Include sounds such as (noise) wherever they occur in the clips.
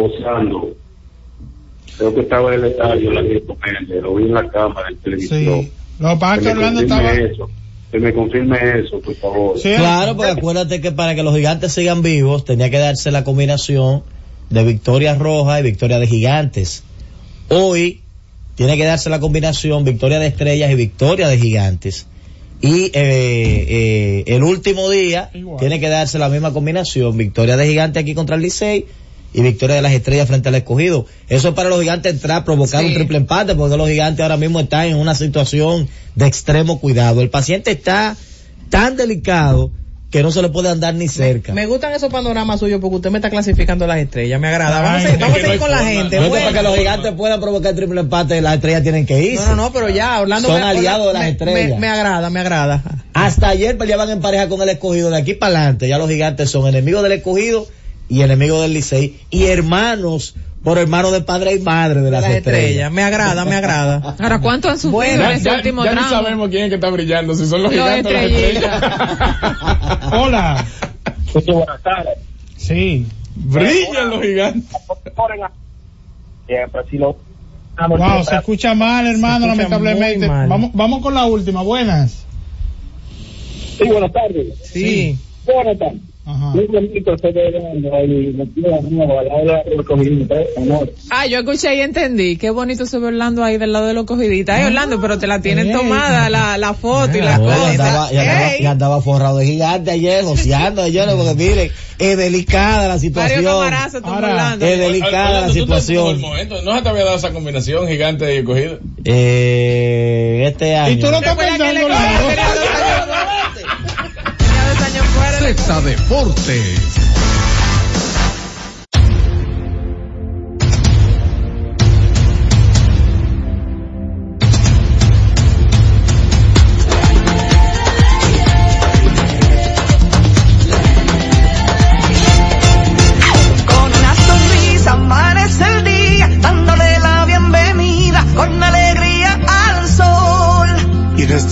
gozando. Creo que estaba en el estadio, la vi lo vi en la cámara, en televisión. Sí. Lo que pasa me Orlando confirme estaba... eso. Que me confirme eso, por favor. Sí, Claro, porque acuérdate que para que los gigantes sigan vivos tenía que darse la combinación de victoria roja y victoria de gigantes. Hoy tiene que darse la combinación victoria de estrellas y victoria de gigantes. Y eh, eh, el último día Igual. tiene que darse la misma combinación, victoria de gigantes aquí contra el Licey y victoria de las estrellas frente al escogido. Eso es para los gigantes entrar, provocar Sí. un triple empate, porque los gigantes ahora mismo están en una situación de extremo cuidado. El paciente está tan delicado que no se le puede andar ni cerca. Me gustan esos panoramas suyos porque usted me está clasificando las estrellas. Me agrada. Vamos a Ay, seguir, vamos a seguir con la gente. No es que Bueno. para que los gigantes puedan provocar triple empate, las estrellas tienen que irse. No, no, no, pero ya, Orlando. Son me- aliados de las me- estrellas. Me, me agrada, me agrada. Hasta ayer peleaban en pareja con el escogido. De aquí para adelante, ya los gigantes son enemigos del escogido y enemigos del Licey y hermanos por hermanos de padre y madre de las, las estrellas. estrellas. Me agrada, me agrada. (laughs) Ahora, ¿cuánto han sufrido Bueno, en ese ya, último ya tramo? sabemos quién es que está brillando, si son los Los gigantes las estrellas. (laughs) Hola. Sí, buenas tardes. Sí. Brillan los gigantes. Siempre, si lo... Wow, se escucha mal, hermano, escucha lamentablemente. mal. Vamos, vamos con la última. Buenas. Sí, buenas tardes. Sí. Buenas tardes. Ajá. Muy bonito se ve dando ahí, metido de nuevo, al lado del escogido, ¿eh? Amor. Ah, yo escuché y entendí. Qué bonito se ve Orlando ahí del lado de los cogiditas. Ay, Orlando, pero te la tienen tomada la, la foto y y cosas. andaba, y andaba- Ey, y andaba forrado de gigante ayer, (laughs) joseando ayer, porque miren, es delicada la situación. Ahora. Es delicada Orlando, la situación. No se te había dado esa combinación gigante y cogido. Eh, este año. Y tú no estás pensando Z Deportes.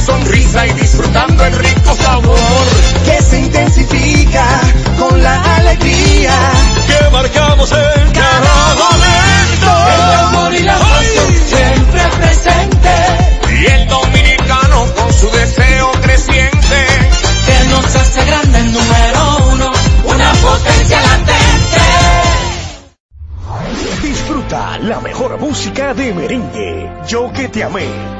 Sonrisa y disfrutando el rico sabor que se intensifica con la alegría. que marcamos en cada momento. El amor y la pasión siempre presente. Y el dominicano con su deseo creciente. Que nos hace grande el número uno, una potencia latente. Disfruta la mejor música de merengue. Yo que te amé.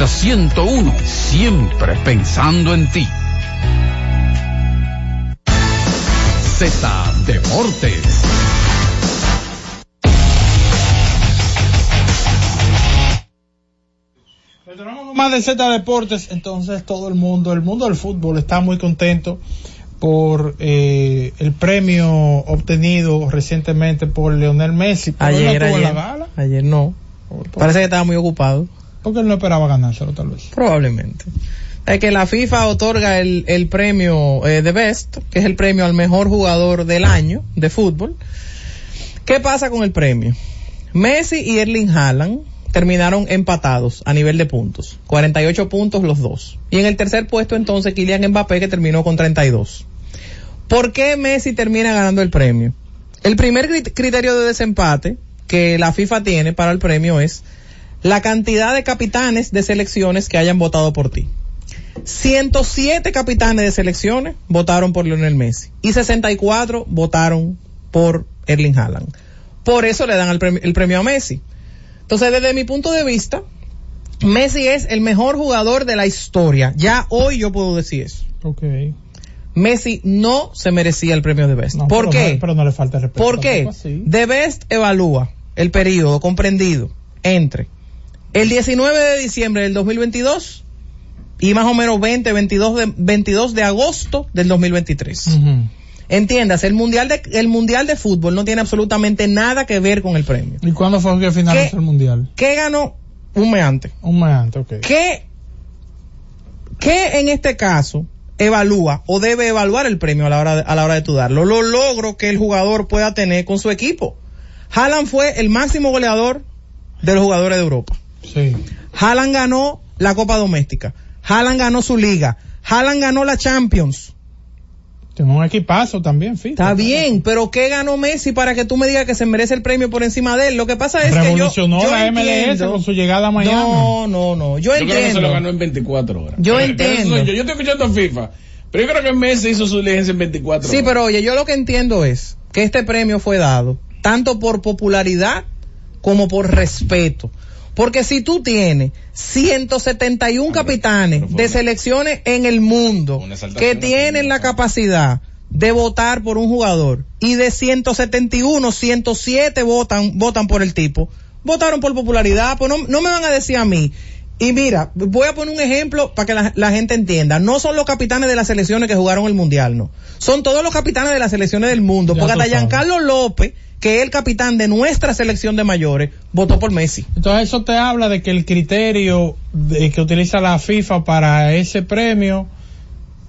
Z101, siempre pensando en ti. Z Deportes. Más de Z Deportes, entonces todo el mundo, el mundo del fútbol está muy contento por eh, el premio obtenido recientemente por Leonel Messi. No Ayer, ayer. la gala, Ayer no. Parece que estaba muy ocupado. Porque él no esperaba ganárselo tal vez. Probablemente. Es que la FIFA otorga el, el premio eh, de Best, que es el premio al mejor jugador del año de fútbol. ¿Qué pasa con el premio? Messi y Erling Haaland terminaron empatados a nivel de puntos. 48 puntos los dos. Y en el tercer puesto entonces Kylian Mbappé que terminó con 32. ¿Por qué Messi termina ganando el premio? El primer crit- criterio de desempate que la FIFA tiene para el premio es la cantidad de capitanes de selecciones que hayan votado por ti. 107 capitanes de selecciones votaron por Lionel Messi y 64 votaron por Erling Haaland. Por eso le dan el premio, el premio a Messi. Entonces, desde mi punto de vista, Messi es el mejor jugador de la historia. Ya hoy yo puedo decir eso. Ok. Messi no se merecía el premio de Best. No, ¿Por pero qué? No, pero no le falta el respeto. ¿Por qué? The Best evalúa el periodo comprendido entre el 19 de diciembre del 2022 y más o menos 20, 22 de, 22 de agosto del 2023. Ujú. Entiendas, el mundial de el mundial de fútbol no tiene absolutamente nada que ver con el premio. ¿Y cuándo fue que finalizó el mundial? ¿Qué ganó un mes antes? Un mes antes, ok. ¿Qué, qué en este caso evalúa o debe evaluar el premio a la hora de, a la hora de tu darlo? Los logros que el jugador pueda tener con su equipo. Haaland fue el máximo goleador de los jugadores de Europa. Sí. Haaland ganó la Copa Doméstica. Haaland ganó su liga. Haaland ganó la Champions. Tiene un equipazo también, FIFA. Está bien, pero ¿qué ganó Messi para que tú me digas que se merece el premio por encima de él? Lo que pasa es que yo, Revolucionó yo la MLS entiendo- con su llegada a Miami. No, no, no. Yo, Yo creo que se lo entiendo. ganó en 24 horas. Yo Pero- entiendo. Yo, yo estoy escuchando a FIFA. Pero yo creo que Messi hizo su diligencia en 24 Sí, horas. pero oye, yo lo que entiendo es que este premio fue dado tanto por popularidad como por respeto. Porque si tú tienes 171 capitanes de selecciones en el mundo que tienen la capacidad de votar por un jugador y de 171, 107 votan, votan por el tipo, votaron por popularidad, pues no, no me van a decir a mí. Y mira, voy a poner un ejemplo para que la, la gente entienda. No son los capitanes de las selecciones que jugaron el mundial, no. Son todos los capitanes de las selecciones del mundo. Ya porque hasta. Giancarlo López, que el capitán de nuestra selección de mayores, votó por Messi. Entonces eso te habla de que el criterio de, que utiliza la FIFA para ese premio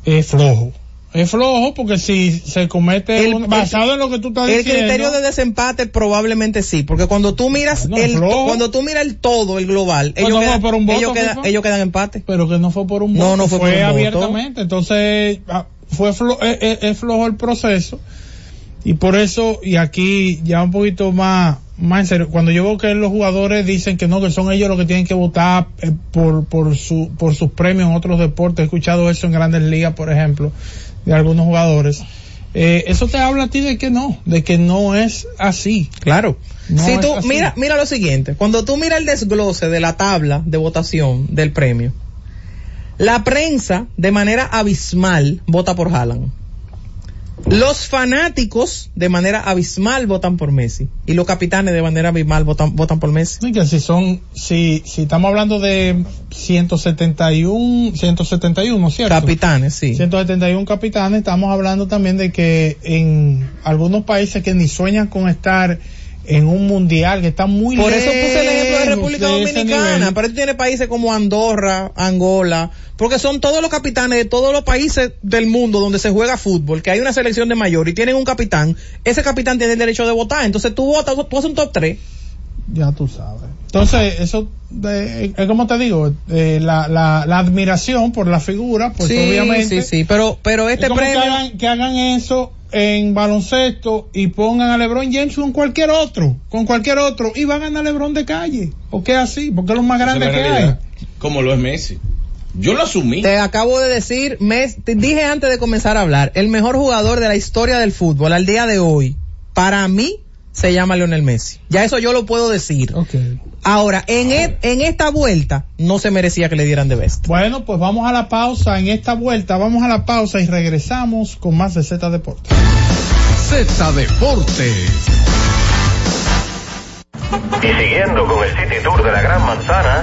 es flojo. Es flojo porque si se comete El- un- basado en lo que tú estás El diciendo. criterio de desempate probablemente sí, porque cuando tú miras No, el flojo. cuando tú miras el todo, el global, Pues ellos, no quedan, por un voto, ellos, quedan, FIFA. ellos quedan empate. pero que no fue por un No, voto, no fue por un voto. abiertamente. Entonces ah, fue flo- es, es- es flojo el proceso y por eso y aquí ya un poquito más más en serio cuando yo veo que los jugadores dicen que no que son ellos los que tienen que votar eh, por por su por sus premios en otros deportes he escuchado eso en Grandes Ligas por ejemplo de algunos jugadores eh, eso te habla a ti de que no de que no es así Claro. No si tú mira mira lo siguiente, cuando tú miras el desglose de la tabla de votación del premio, la prensa de manera abismal vota por Haaland. Los fanáticos de manera abismal votan por Messi y los capitanes de manera abismal votan votan por Messi. Y que si son, si, si estamos hablando de 171, 171, ¿cierto? Capitanes, sí. 171 capitanes, estamos hablando también de que en algunos países que ni sueñan con estar en un mundial, que están muy Por eso puse el ejemplo de lejos República Dominicana, pero tú tienes países como Andorra, Angola, porque son todos los capitanes de todos los países del mundo donde se juega fútbol, que hay una selección de mayor y tienen un capitán, ese capitán tiene el derecho de votar, entonces tú votas, tú haces un top 3. Ya tú sabes. Entonces, eso, de- es como te digo, eh, la, la, la admiración por la figura, pues sí, obviamente. sí, sí, pero, pero este es como premio... que hagan, que hagan eso en baloncesto y pongan a LeBron James con cualquier otro, con cualquier otro, y va a ganar LeBron de calle. ¿Por qué así? Porque es lo más es grande que hay. Como lo es Messi. Yo lo asumí. Te acabo de decir, Mes- te dije antes de comenzar a hablar, el mejor jugador de la historia del fútbol al día de hoy, para mí, se llama Lionel Messi. Ya eso yo lo puedo decir. Ok. Ahora, en, e- en esta vuelta, no se merecía que le dieran de best. Bueno, pues vamos a la pausa en esta vuelta, vamos a la pausa y regresamos con más de Z Deportes. Z Deportes. Y siguiendo con el City Tour de la Gran Manzana,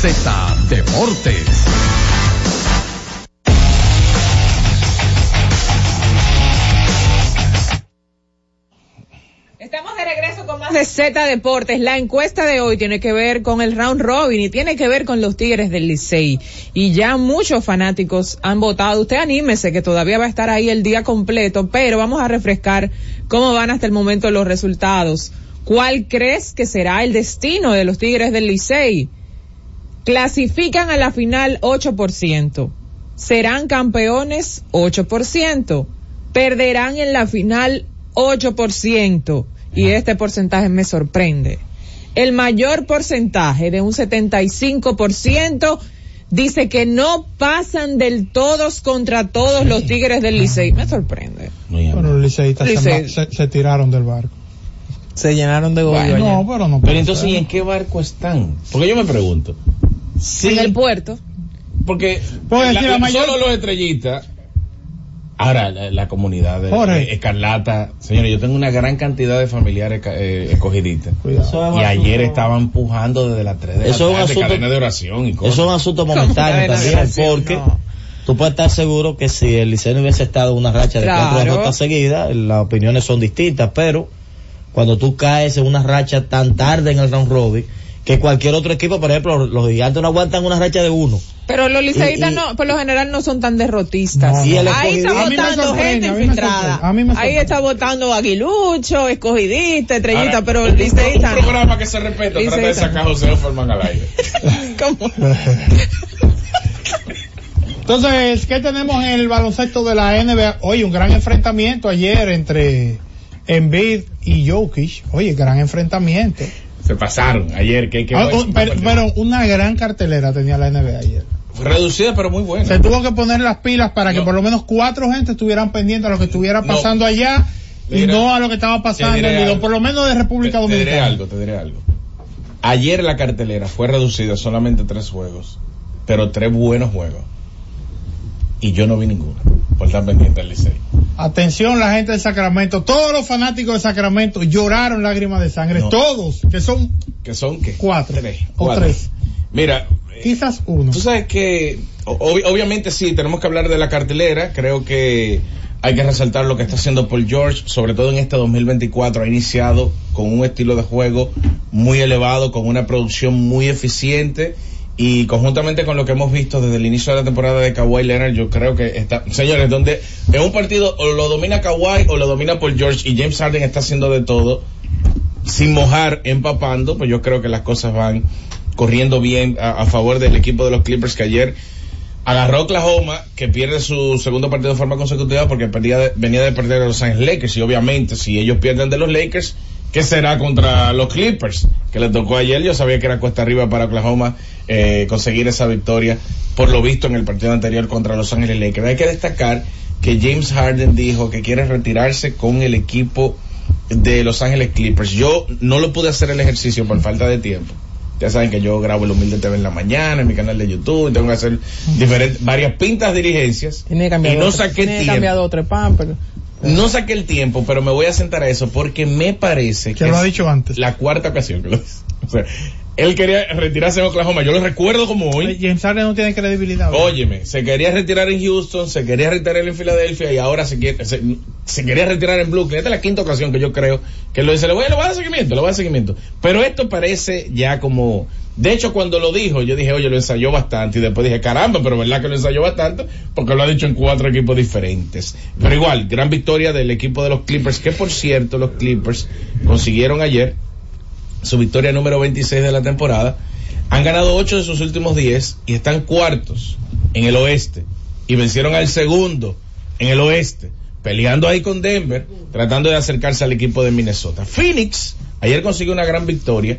Z Deportes. Estamos de regreso con más de Z Deportes. La encuesta de hoy tiene que ver con el round robin y tiene que ver con los Tigres del Licey. Y ya muchos fanáticos han votado. Usted anímese que todavía va a estar ahí el día completo, pero vamos a refrescar cómo van hasta el momento los resultados. ¿Cuál crees que será el destino de los Tigres del Licey? Clasifican a la final 8%. Serán campeones 8%. Perderán en la final 8%. Y este porcentaje me sorprende. El mayor porcentaje de un 75% dice que no pasan del todos contra todos los Tigres del Licey. Me sorprende. Bueno, los liceístas se, Licey. se- se tiraron del barco. Se llenaron de Bueno, goyo. no, pero no Pero entonces. ¿y en qué barco están? Porque yo me pregunto. Sí, En el puerto. porque Pues, la- la mayor- solo los estrellitas. Ahora, la, la comunidad de, Escarlata. Señores, yo tengo una gran cantidad de familiares eh, escogiditas. Cuidado. Y ayer estaban empujando desde las 3 de la Eso es un tarde, asunto- cadena de oración y cosas. Eso es un asunto (laughs) momentáneo también, porque no. tú puedes estar seguro que si el Liceo no hubiese estado en una racha de cuatro Claro. derrotas seguidas, las opiniones son distintas, pero cuando tú caes en una racha tan tarde en el round robin, que cualquier otro equipo, por ejemplo, los, gigantes no aguantan una racha de uno. Pero los liceístas no, por lo general no son tan derrotistas. No, Ahí está votando gente infiltrada. sorprende, a mí me Ahí está votando aguilucho, escogidista, estrellita, Ahora, pero un, liceísta un programa que se respeta trata de sacar a José Offerman al aire. (laughs) ¿Cómo? Entonces, ¿qué tenemos en el baloncesto de la NBA? Oye, un gran enfrentamiento ayer entre Embiid y Jokic. Oye, gran enfrentamiento. Se pasaron ayer. que que Ah, oh, pero, pero una gran cartelera tenía la NBA ayer. Reducida, pero muy buena. Se tuvo que poner las pilas para que por lo menos cuatro gente estuvieran pendientes a lo que estuviera No. pasando allá y no a lo que estaba pasando algo. por lo menos de República Te- te diré Dominicana. algo, te diré algo. Ayer la cartelera fue reducida a solamente tres juegos, pero tres buenos juegos. Y yo no vi ninguno, por estar pendiente al Licey. Atención la gente de Sacramento, todos los fanáticos de Sacramento lloraron lágrimas de sangre, No. todos, que son ¿Que son qué? cuatro Tres. o Cuatro. tres, Mira, eh, quizás uno. tú sabes que, ob- obviamente sí, tenemos que hablar de la cartelera. Creo que hay que resaltar lo que está haciendo Paul George, sobre todo en este 2024. Ha iniciado con un estilo de juego muy elevado, con una producción muy eficiente Y conjuntamente con lo que hemos visto desde el inicio de la temporada de Kawhi Leonard, yo creo que está, señores, donde en un partido o lo domina Kawhi o lo domina Paul George y James Harden está haciendo de todo, sin mojar, empapando, pues yo creo que las cosas van corriendo bien a, favor del equipo de los Clippers que ayer agarró Oklahoma, que pierde su segundo partido de forma consecutiva porque venía de perder a los Ángeles Lakers. Y obviamente si ellos pierden de los Lakers, ¿qué será contra los Clippers? Que les tocó ayer, yo sabía que era cuesta arriba para Oklahoma eh, conseguir esa victoria por lo visto en el partido anterior contra los Ángeles Lakers. Hay que destacar que James Harden dijo que quiere retirarse con el equipo de Los Ángeles Clippers. Yo no lo pude hacer el ejercicio por falta de tiempo. Ya saben que yo grabo el Humilde TV en la mañana, en mi canal de YouTube, y tengo que hacer diferentes, varias pintas diligencias. Tiene que Y no otro- saqué tiene que cambiar otro pampers. No saqué el tiempo, pero me voy a sentar a eso porque me parece Que lo ha dicho antes. la cuarta ocasión que lo dice. (laughs) O sea, él quería retirarse en Oklahoma. Yo lo recuerdo como hoy. James Harden no tiene credibilidad. Óyeme, se quería retirar en Houston, se quería retirar en Filadelfia y ahora se quiere, se, se quería retirar en Brooklyn. Esta es la quinta ocasión que yo creo que lo dice. Le voy, le voy a dar seguimiento, le voy a dar seguimiento. Pero esto parece ya como, de hecho cuando lo dijo, yo dije, oye, lo ensayó bastante y después dije, caramba, pero verdad que lo ensayó bastante porque lo ha dicho en cuatro equipos diferentes. Pero igual, gran victoria del equipo de los Clippers, que por cierto los Clippers consiguieron ayer su victoria número 26 de la temporada. Han ganado 8 de sus últimos 10 y están cuartos en el oeste. Y vencieron al segundo en el oeste, peleando ahí con Denver, tratando de acercarse al equipo de Minnesota. Phoenix ayer consiguió una gran victoria,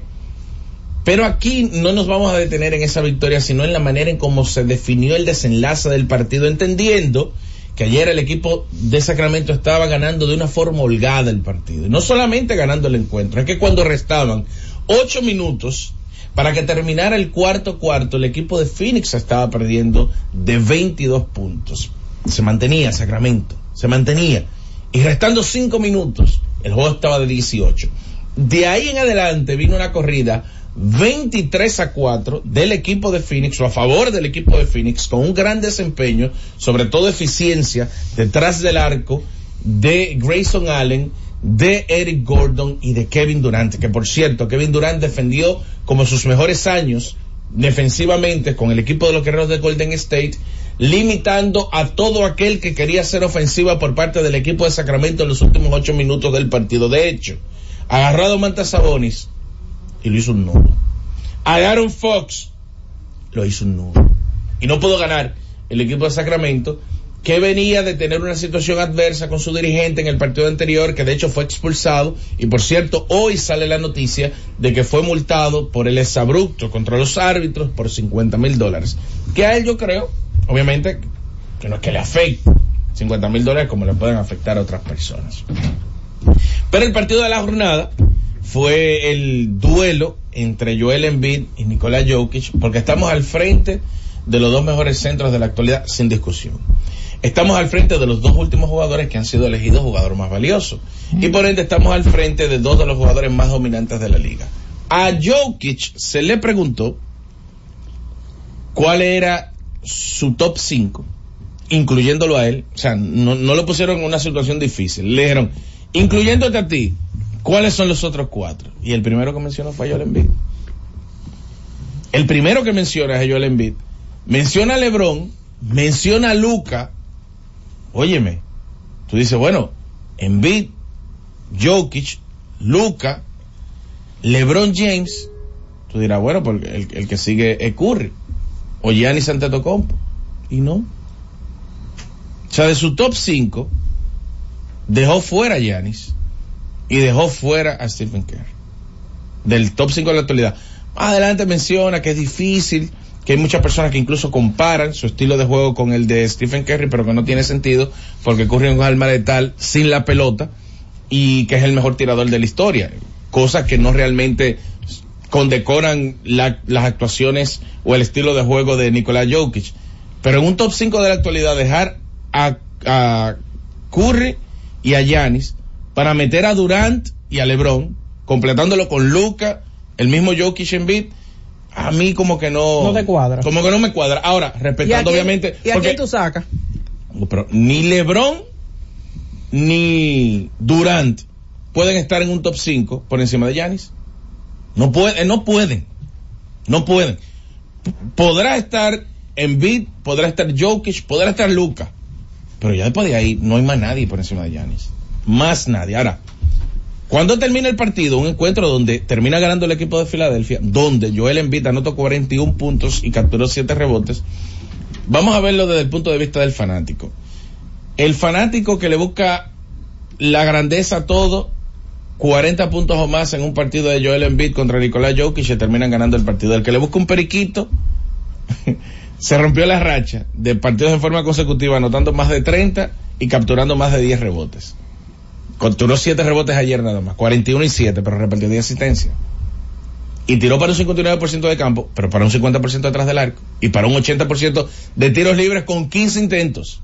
pero aquí no nos vamos a detener en esa victoria, sino en la manera en cómo se definió el desenlace del partido, entendiendo que ayer el equipo de Sacramento estaba ganando de una forma holgada el partido. No solamente ganando el encuentro, es que cuando restaban ocho minutos para que terminara el cuarto cuarto, el equipo de Phoenix estaba perdiendo de 22 puntos. Se mantenía Sacramento, se mantenía. Y restando cinco minutos, el juego estaba de 18. De ahí en adelante vino una corrida 23 a 4 del equipo de Phoenix o a favor del equipo de Phoenix con un gran desempeño, sobre todo eficiencia detrás del arco de Grayson Allen, de Eric Gordon y de Kevin Durant, que por cierto, Kevin Durant defendió como sus mejores años defensivamente con el equipo de los guerreros de Golden State, limitando a todo aquel que quería hacer ofensiva por parte del equipo de Sacramento en los últimos ocho minutos del partido. De hecho, agarrado Mantas Sabonis y lo hizo un nudo. A Aaron Fox lo hizo un nudo. Y no pudo ganar el equipo de Sacramento, que venía de tener una situación adversa con su dirigente en el partido anterior, que de hecho fue expulsado. Y por cierto, hoy sale la noticia de que fue multado por el exabrupto contra los árbitros por 50 mil dólares. Que a él yo creo, obviamente, que no es que le afecte 50 mil dólares como le pueden afectar a otras personas. Pero el partido de la jornada fue el duelo entre Joel Embiid y Nikola Jokic, porque estamos al frente de los dos mejores centros de la actualidad, sin discusión. Estamos al frente de los dos últimos jugadores que han sido elegidos jugador más valioso. Y por ende estamos al frente de dos de los jugadores más dominantes de la liga. A Jokic se le preguntó cuál era su top 5, incluyéndolo a él. O sea, no, no lo pusieron en una situación difícil. Le dijeron, incluyéndote a ti, ¿cuáles son los otros cuatro? Y el primero que mencionó fue Joel Embiid. El primero que menciona es Joel Embiid. Menciona a LeBron, menciona a Luca. Óyeme, tú dices, bueno, Embiid, Jokic, Luca, LeBron James. Tú dirás, bueno, porque el, que sigue es Curry o Giannis Antetokounmpo. Y no. O sea, de su top 5 dejó fuera a Giannis y dejó fuera a Stephen Curry. Del top 5 de la actualidad. Más adelante menciona que es difícil, que hay muchas personas que incluso comparan su estilo de juego con el de Stephen Curry, pero que no tiene sentido porque Curry es un alma letal sin la pelota y que es el mejor tirador de la historia. Cosas que no realmente condecoran la- las actuaciones o el estilo de juego de Nikola Jokic. Pero en un top 5 de la actualidad dejar a, a Curry y a Giannis para meter a Durant y a LeBron, completándolo con Luca, el mismo Jokic en beat, a mí como que no... No te cuadra. Como que no me cuadra. Ahora, ¿Y a respetando quién- obviamente... ¿Y a porque- quién tú sacas? pero ni LeBron ni Durant pueden estar en un top 5 por encima de Giannis. No pueden, no pueden. No pueden. podrá estar Embiid, podrá estar Jokic, podrá estar Luca. Pero ya después de ahí no hay más nadie por encima de Giannis. Más nadie. Ahora, cuando termina el partido, un encuentro donde termina ganando el equipo de Filadelfia, donde Joel Embiid anotó 41 puntos y capturó 7 rebotes, vamos a verlo desde el punto de vista del fanático. El fanático que le busca la grandeza a todo, 40 puntos o más en un partido de Joel Embiid contra Nicolás Jokic y terminan ganando el partido. El que le busca un periquito, (laughs) se rompió la racha de partidos en forma consecutiva, anotando más de 30 y capturando más de 10 rebotes. Capturó 7 rebotes ayer nada más, 41 y 7, pero repartió 10 asistencias. Y tiró para un 59% de campo, pero para un 50% detrás del arco. Y para un 80% de tiros libres con 15 intentos.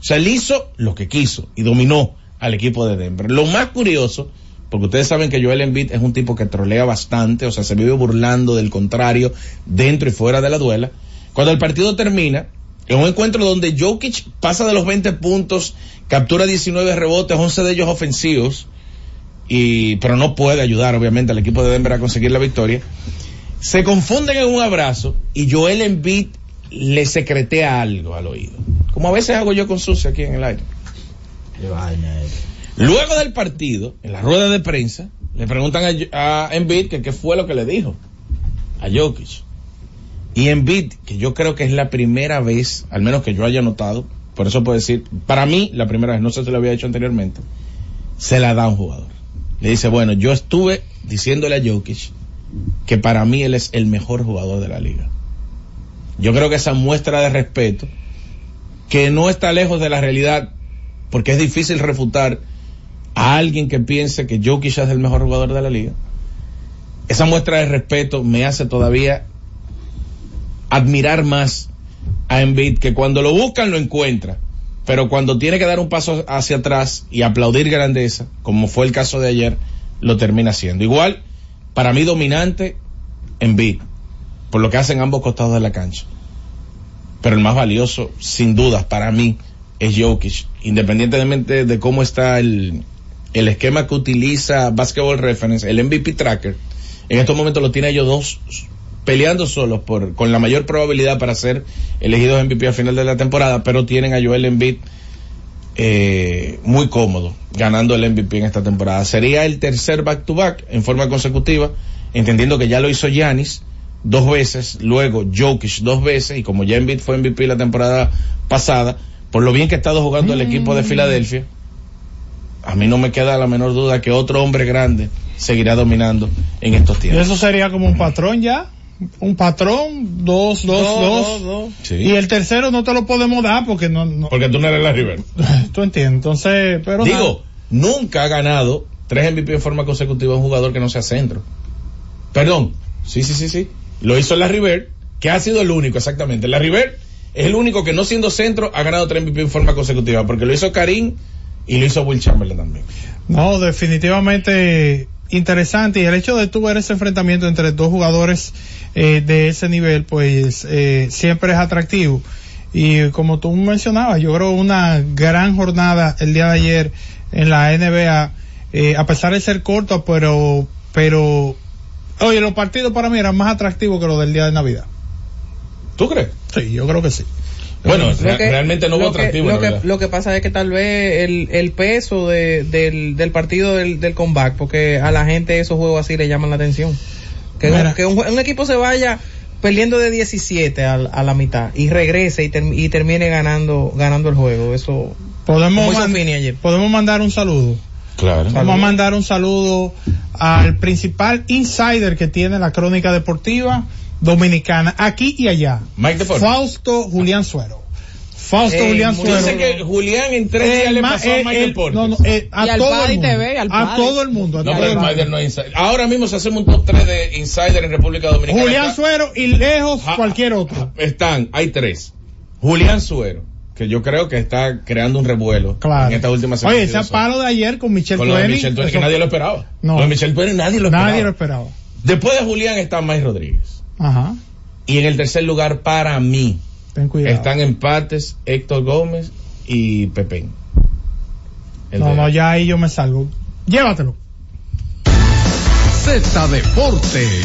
O sea, él hizo lo que quiso y dominó al equipo de Denver. Lo más curioso, porque ustedes saben que Joel Embiid es un tipo que trolea bastante, o sea, se vive burlando del contrario dentro y fuera de la duela. Cuando el partido termina, en un encuentro donde Jokic pasa de los 20 puntos, captura 19 rebotes, 11 de ellos ofensivos, y, pero no puede ayudar obviamente al equipo de Denver a conseguir la victoria, se confunden en un abrazo y Joel Embiid le secretea algo al oído. Como a veces hago yo con Sucia aquí en el aire. Luego del partido, en la rueda de prensa, le preguntan a, a Embiid que qué fue lo que le dijo a Jokic. Y Embiid, que yo creo que es la primera vez, al menos que yo haya notado, por eso puedo decir, para mí la primera vez, no sé si lo había hecho anteriormente, se la da a un jugador. Le dice, bueno, yo estuve diciéndole a Jokic que para mí él es el mejor jugador de la liga. Yo creo que esa muestra de respeto, que no está lejos de la realidad, porque es difícil refutar a alguien que piense que Jokic es el mejor jugador de la liga. Esa muestra de respeto me hace todavía admirar más a Embiid, que cuando lo buscan lo encuentra, pero cuando tiene que dar un paso hacia atrás y aplaudir grandeza, como fue el caso de ayer, lo termina haciendo. Igual, para mí dominante, Embiid, por lo que hacen ambos costados de la cancha. Pero el más valioso, sin dudas, para mí, es Jokic, independientemente de cómo está el, el esquema que utiliza Basketball Reference, el MVP Tracker, en estos momentos lo tiene ellos dos peleando solos por, con la mayor probabilidad para ser elegidos MVP al final de la temporada, pero tienen a Joel Embiid eh, muy cómodo ganando el MVP en esta temporada. Sería el tercer back-to-back en forma consecutiva, entendiendo que ya lo hizo Giannis dos veces, luego Jokic dos veces, y como ya Embiid fue MVP la temporada pasada, por lo bien que ha estado jugando el equipo de Filadelfia, a mí no me queda la menor duda que otro hombre grande seguirá dominando en estos Y tiempos. eso sería como un patrón ya. Un patrón, dos, dos, dos. Sí. Y el tercero no te lo podemos dar porque no, no Porque tú no eres la River. (laughs) tú entiendes. Entonces, pero Digo, nunca ha ganado tres MVP en forma consecutiva un jugador que no sea centro. Perdón, sí, sí, sí, sí. Lo hizo la River, que ha sido el único, exactamente. La River es el único que no siendo centro ha ganado tres MVP en forma consecutiva, porque lo hizo Karim y lo hizo Will Chamberlain también. No, definitivamente interesante y el hecho de tú ver ese enfrentamiento entre dos jugadores eh, de ese nivel pues eh, siempre es atractivo. Y como tú mencionabas yo creo una gran jornada el día de ayer en la NBA eh, a pesar de ser corto pero pero oye los partidos para mí eran más atractivos que los del día de Navidad. ¿Tú crees? sí yo creo que sí Bueno, Lo re- que- realmente no hubo lo que- atractivo. Lo la que, verdad. lo que pasa es que tal vez el, el peso de- del, del partido del, del comeback, porque a la gente esos juegos así le llaman la atención. Que, Mira. que un, un equipo se vaya perdiendo de 17 a, a la mitad y regrese y, term- y termine ganando ganando el juego. Eso podemos man- ayer. podemos mandar un saludo Claro. Vamos a mandar un saludo al principal insider que tiene la crónica deportiva dominicana, aquí y allá. Mike. Fausto Julián Suero. Fausto Eh, Julián Suero. sé que Julián en tres días le pasó a el- Michael el- Portes. no, no, eh, a Y todo el mundo. TV, al a todo el mundo. a No, pero es insider. Ahora mismo se hacemos un top 3 de insider en República Dominicana. Julián Está- Suero y lejos Ah, cualquier otro. Están, hay tres. Julián Suero, que yo creo que está creando un revuelo Claro. en esta última Oye, ese 72 horas. palo de ayer con Michelle Con lo de Tueni, que nadie lo esperaba. No. Lo de Michel Tueni nadie lo esperaba. Nadie lo esperaba. Después de Julián está Mike Rodríguez. Ajá. Y en el tercer lugar, para mí, Ten cuidado. están empates Héctor Gómez y Pepén. El No, de- no, ya ahí yo me salgo. Llévatelo. Z Deportes.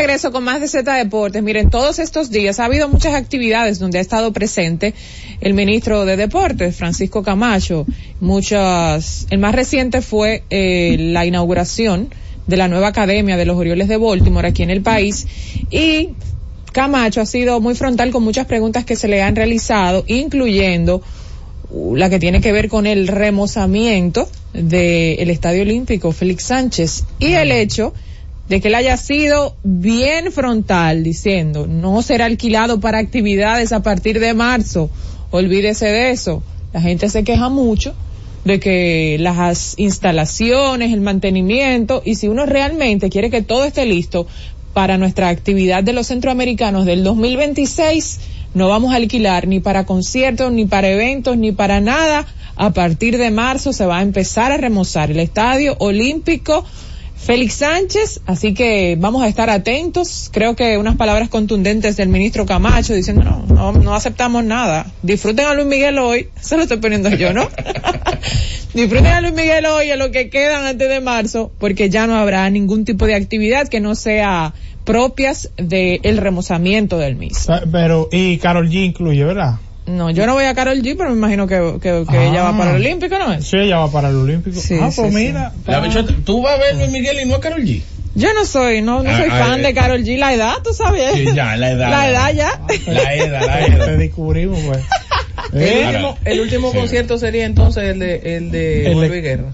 Regreso con más de Z Deportes. Miren, todos estos días ha habido muchas actividades donde ha estado presente el ministro de Deportes, Francisco Camacho. Muchas, el más reciente fue eh, la inauguración de la nueva academia de los Orioles de Baltimore aquí en el país y Camacho ha sido muy frontal con muchas preguntas que se le han realizado, incluyendo uh, la que tiene que ver con el remozamiento del Estadio Olímpico Félix Sánchez y el hecho de que él haya sido bien frontal diciendo no será alquilado para actividades a partir de marzo. Olvídese de eso. La gente se queja mucho de que las instalaciones, el mantenimiento y si uno realmente quiere que todo esté listo para nuestra actividad de los centroamericanos del 2026, no vamos a alquilar ni para conciertos, ni para eventos, ni para nada. A partir de marzo se va a empezar a remozar el estadio olímpico Félix Sánchez, así que vamos a estar atentos. Creo que unas palabras contundentes del ministro Camacho diciendo no, no, aceptamos nada. Disfruten a Luis Miguel hoy, (laughs) se lo estoy poniendo yo, ¿no? (laughs) Disfruten a Luis Miguel hoy a lo que quedan antes de marzo, porque ya no habrá ningún tipo de actividad que no sea propias del remozamiento del mismo. Pero, y Carol G incluye, ¿verdad? No, yo no voy a Carol G, pero me imagino que, que, que ella va para el Olímpico, ¿no es? Sí, ella va para el Olímpico. Sí, ah, sí, pues sí. mira. La bichota, tú vas a ver Luis Miguel y no a Carol G. Yo no soy, no, no Ah, soy ah, fan eh. de Carol G, la edad, tú sabes. Sí, ya, la edad. (laughs) La edad ya. La edad, la Te edad. descubrimos, pues. (laughs) El Eh, último, el último Sí. concierto sería entonces el de, el de El Luis Guerra,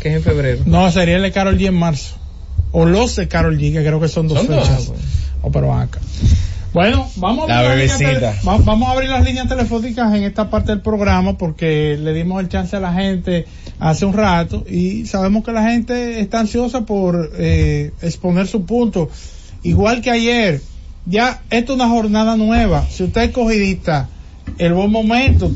que es en febrero. No, sería el de Carol G en marzo. O los de Carol G, que creo que son dos Son dos. fechas. Oh, pero van acá. Bueno, vamos a, abrir tele- vamos a abrir las líneas telefónicas en esta parte del programa porque le dimos el chance a la gente hace un rato y sabemos que la gente está ansiosa por eh, exponer su punto. Igual que ayer, ya esto es una jornada nueva. Si usted es escogidista, el buen momento,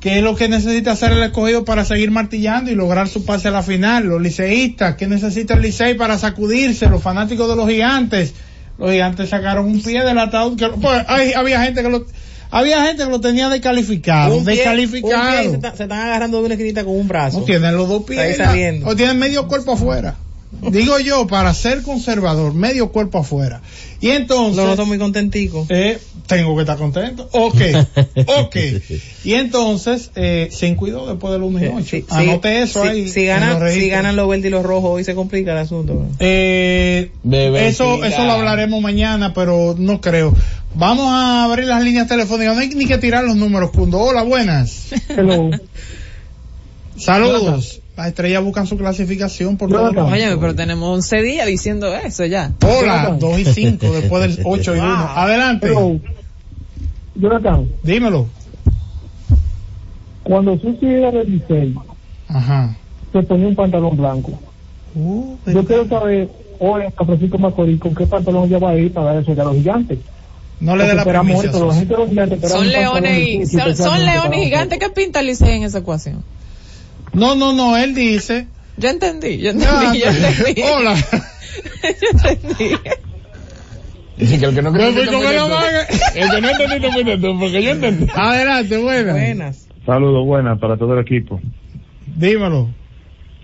¿qué es lo que necesita hacer el escogido para seguir martillando y lograr su pase a la final? Los liceístas, ¿qué necesita el licey para sacudirse? Los fanáticos de los gigantes. Los gigantes sacaron un pie del ataúd. Que, pues, hay- había gente que lo, había gente que lo tenía descalificado. Un pie- descalificado. un pie y se, está- se están agarrando de una esquinita con un brazo. no tienen los dos pies. Está ahí la- saliendo. O tienen medio cuerpo afuera. Digo yo, para ser conservador, medio cuerpo afuera. Y entonces... Lo noto muy contentico. Eh, tengo que estar contento. Ok, (laughs) ok. Y entonces, eh, sin cuidado después del 1 y 8. Sí, Anote eso ahí. Si, ganan, los si ganan los verdes y los rojos, hoy se complica el asunto. Eh, eso, eso lo hablaremos mañana, pero no creo. Vamos a abrir las líneas telefónicas. No hay ni que tirar los números, Cundo. Hola, buenas. Saludos. Las estrellas buscan su clasificación por todo el mundo. Oye, pero tenemos 11 días diciendo eso ya. Hola, 2 y 5 después del 8 y 1. Adelante. Jonathan, Dímelo. cuando Susi era de Licey, Ajá. se ponía un pantalón blanco. Uh, Yo quiero saber hoy a Francisco Macorís con qué pantalón ya va a ir para darse a los gigantes. No le dé la esperamos Son leones y, son, leones gigantes que pinta Licey en esa ecuación. No, no, no, él dice. Yo entendí, yo entendí, yo entendí. (laughs) Hola. (laughs) yo entendí. Dice que el que no cree No que vaga. (laughs) El que no entendiste fuiste tú, porque yo entendí. Adelante, buenas. Buenas. Saludos, buenas para todo el equipo. Dímelo.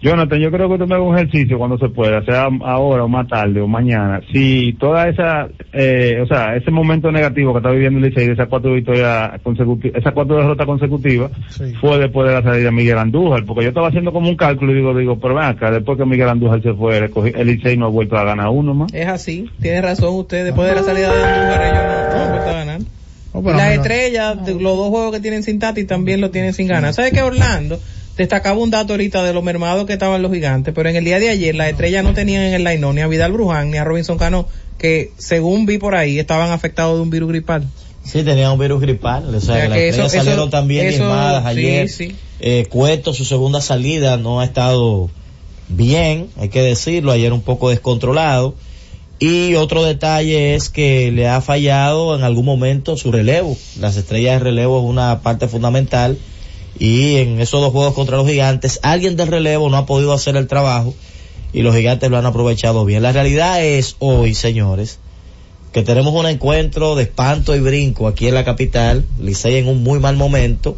Jonathan, yo creo que tú me hagas un ejercicio cuando se pueda, sea ahora o más tarde o mañana. Si toda esa, eh, o sea, ese momento negativo que está viviendo el Licey de esas cuatro victorias consecutivas, esas cuatro derrotas consecutivas, fue después de la salida de Miguel Andújar, porque yo estaba haciendo como un cálculo y digo, digo, pero ven acá, después que Miguel Andújar se fue, el Licey no ha vuelto a ganar uno más. Es así, tiene razón usted. Después de la salida de Andújar, ellos no, no han vuelto a ganar. Oh, Y pero las estrellas, los dos juegos que tienen sin Tati también lo tienen sin ganas. ¿Sabes que Orlando? Destacaba un dato ahorita de los mermados que estaban los gigantes, pero en el día de ayer las estrellas no tenían en el line ni a Vidal Bruján ni a Robinson Cano, que según vi por ahí estaban afectados de un virus gripal. Sí, tenía un virus gripal. O sea, O sea, que las estrellas eso- salieron también eso- diezmadas sí, ayer. sí. Eh, Cueto, su segunda salida, no ha estado bien, hay que decirlo, ayer un poco descontrolado. Y otro detalle es que le ha fallado en algún momento su relevo. Las estrellas de relevo es una parte fundamental. Y en esos dos juegos contra los gigantes, alguien del relevo no ha podido hacer el trabajo y los gigantes lo han aprovechado bien. La realidad es hoy, señores, que tenemos un encuentro de espanto y brinco aquí en la capital, Licey en un muy mal momento,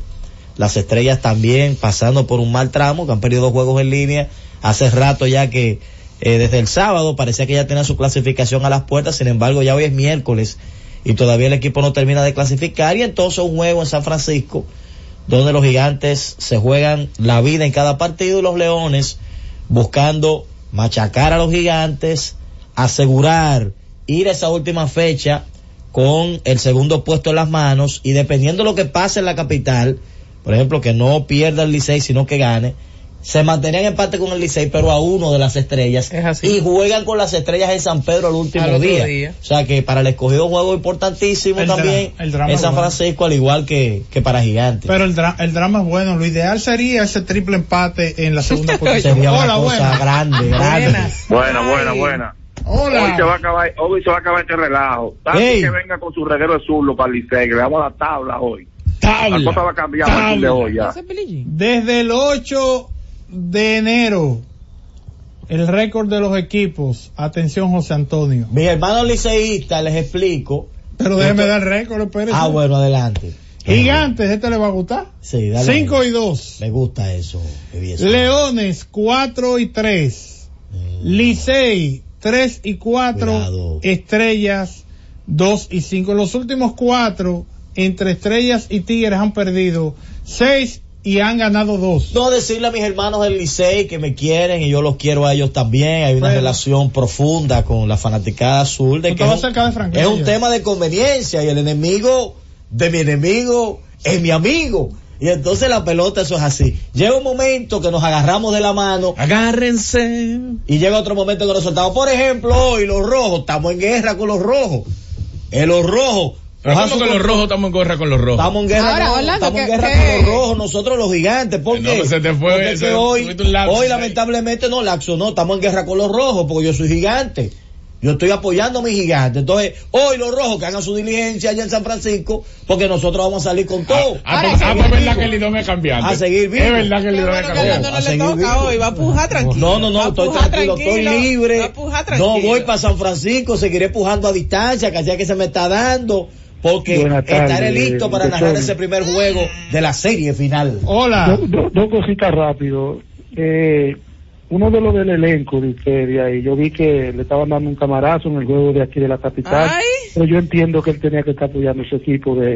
las estrellas también pasando por un mal tramo, que han perdido dos juegos en línea, hace rato ya que eh, desde el sábado parecía que ya tenía su clasificación a las puertas, sin embargo ya hoy es miércoles y todavía el equipo no termina de clasificar. Y entonces un juego en San Francisco donde los gigantes se juegan la vida en cada partido y los leones buscando machacar a los gigantes, asegurar ir a esa última fecha con el segundo puesto en las manos y dependiendo de lo que pase en la capital, por ejemplo, que no pierda el Licey sino que gane, se mantenían en empate con el Licey pero a uno de las estrellas y juegan con las estrellas en San Pedro el último día. día. O sea que para el escogido un juego importantísimo El también dra- el drama en San es bueno. Francisco al igual que, que para Gigantes. Pero el, dra- el drama es bueno. Lo ideal sería ese triple empate en la segunda (laughs) posición. Sería una Hola, cosa grande, grande. Buena, buena, buena. Hola. Hoy se va a acabar, hoy se va a acabar este relajo. Tanto Ey. que venga con su reguero de zurdo para el Licey, que le damos la tabla hoy. Tabla. La cosa va a cambiar a partir de hoy ya. Desde el 8 de enero, el récord de los equipos. Atención, José Antonio. Mis hermanos liceístas les explico. Pero déjeme Esto- dar récord, espérese. Ah, bueno, adelante. Gigantes, ¿este le va a gustar? Sí, dale. 5 y 2. Me gusta eso. Leones 4 y 3. Licey 3 y 4. Cuidado. Estrellas 2 y 5. Los últimos 4 entre Estrellas y Tigres han perdido 6 y han ganado 2. No decirle a mis hermanos del Licey que me quieren y yo los quiero a ellos también. Hay una Bueno. relación profunda con la fanaticada azul de que es un, de es un tema de conveniencia y el enemigo de mi enemigo es mi amigo. Y entonces la pelota eso es así. Llega un momento que nos agarramos de la mano. Agárrense. Y llega otro momento que nos soltamos. Por ejemplo, hoy los rojos, estamos en guerra con los rojos. En los rojos. Pero Ojalá ¿Cómo su- que los rojos estamos en guerra con los rojos? Estamos en guerra, Ahora, no, Orlando, estamos en ¿qué- guerra qué? con los rojos, nosotros los gigantes. ¿Por No, qué? se te fue- porque se- hoy, hoy lamentablemente no, laxo no, estamos en guerra con los rojos porque yo soy gigante. Yo estoy apoyando a mis gigantes. Entonces, hoy los rojos que hagan su diligencia allá en San Francisco, porque nosotros vamos a salir con todo. Ah, pues ah, pues es verdad que el lidón es cambiante. A seguir vivo. Es verdad que el lidón es cambiante. no a le seguir toca vivo. hoy, va a pujar tranquilo. No, no, no, a estoy tranquilo, estoy libre. va a pujar No voy para San Francisco, seguiré pujando a distancia, que ya que se me está dando, porque estaré listo para narrar ese primer juego de la serie final. Hola. Do- do- dos cositas rápido. Eh, uno de los del elenco de ustedes ahí, yo vi que le estaban dando un camarazo en el juego de aquí de la capital, Ay. pero yo entiendo que él tenía que estar apoyando su equipo de,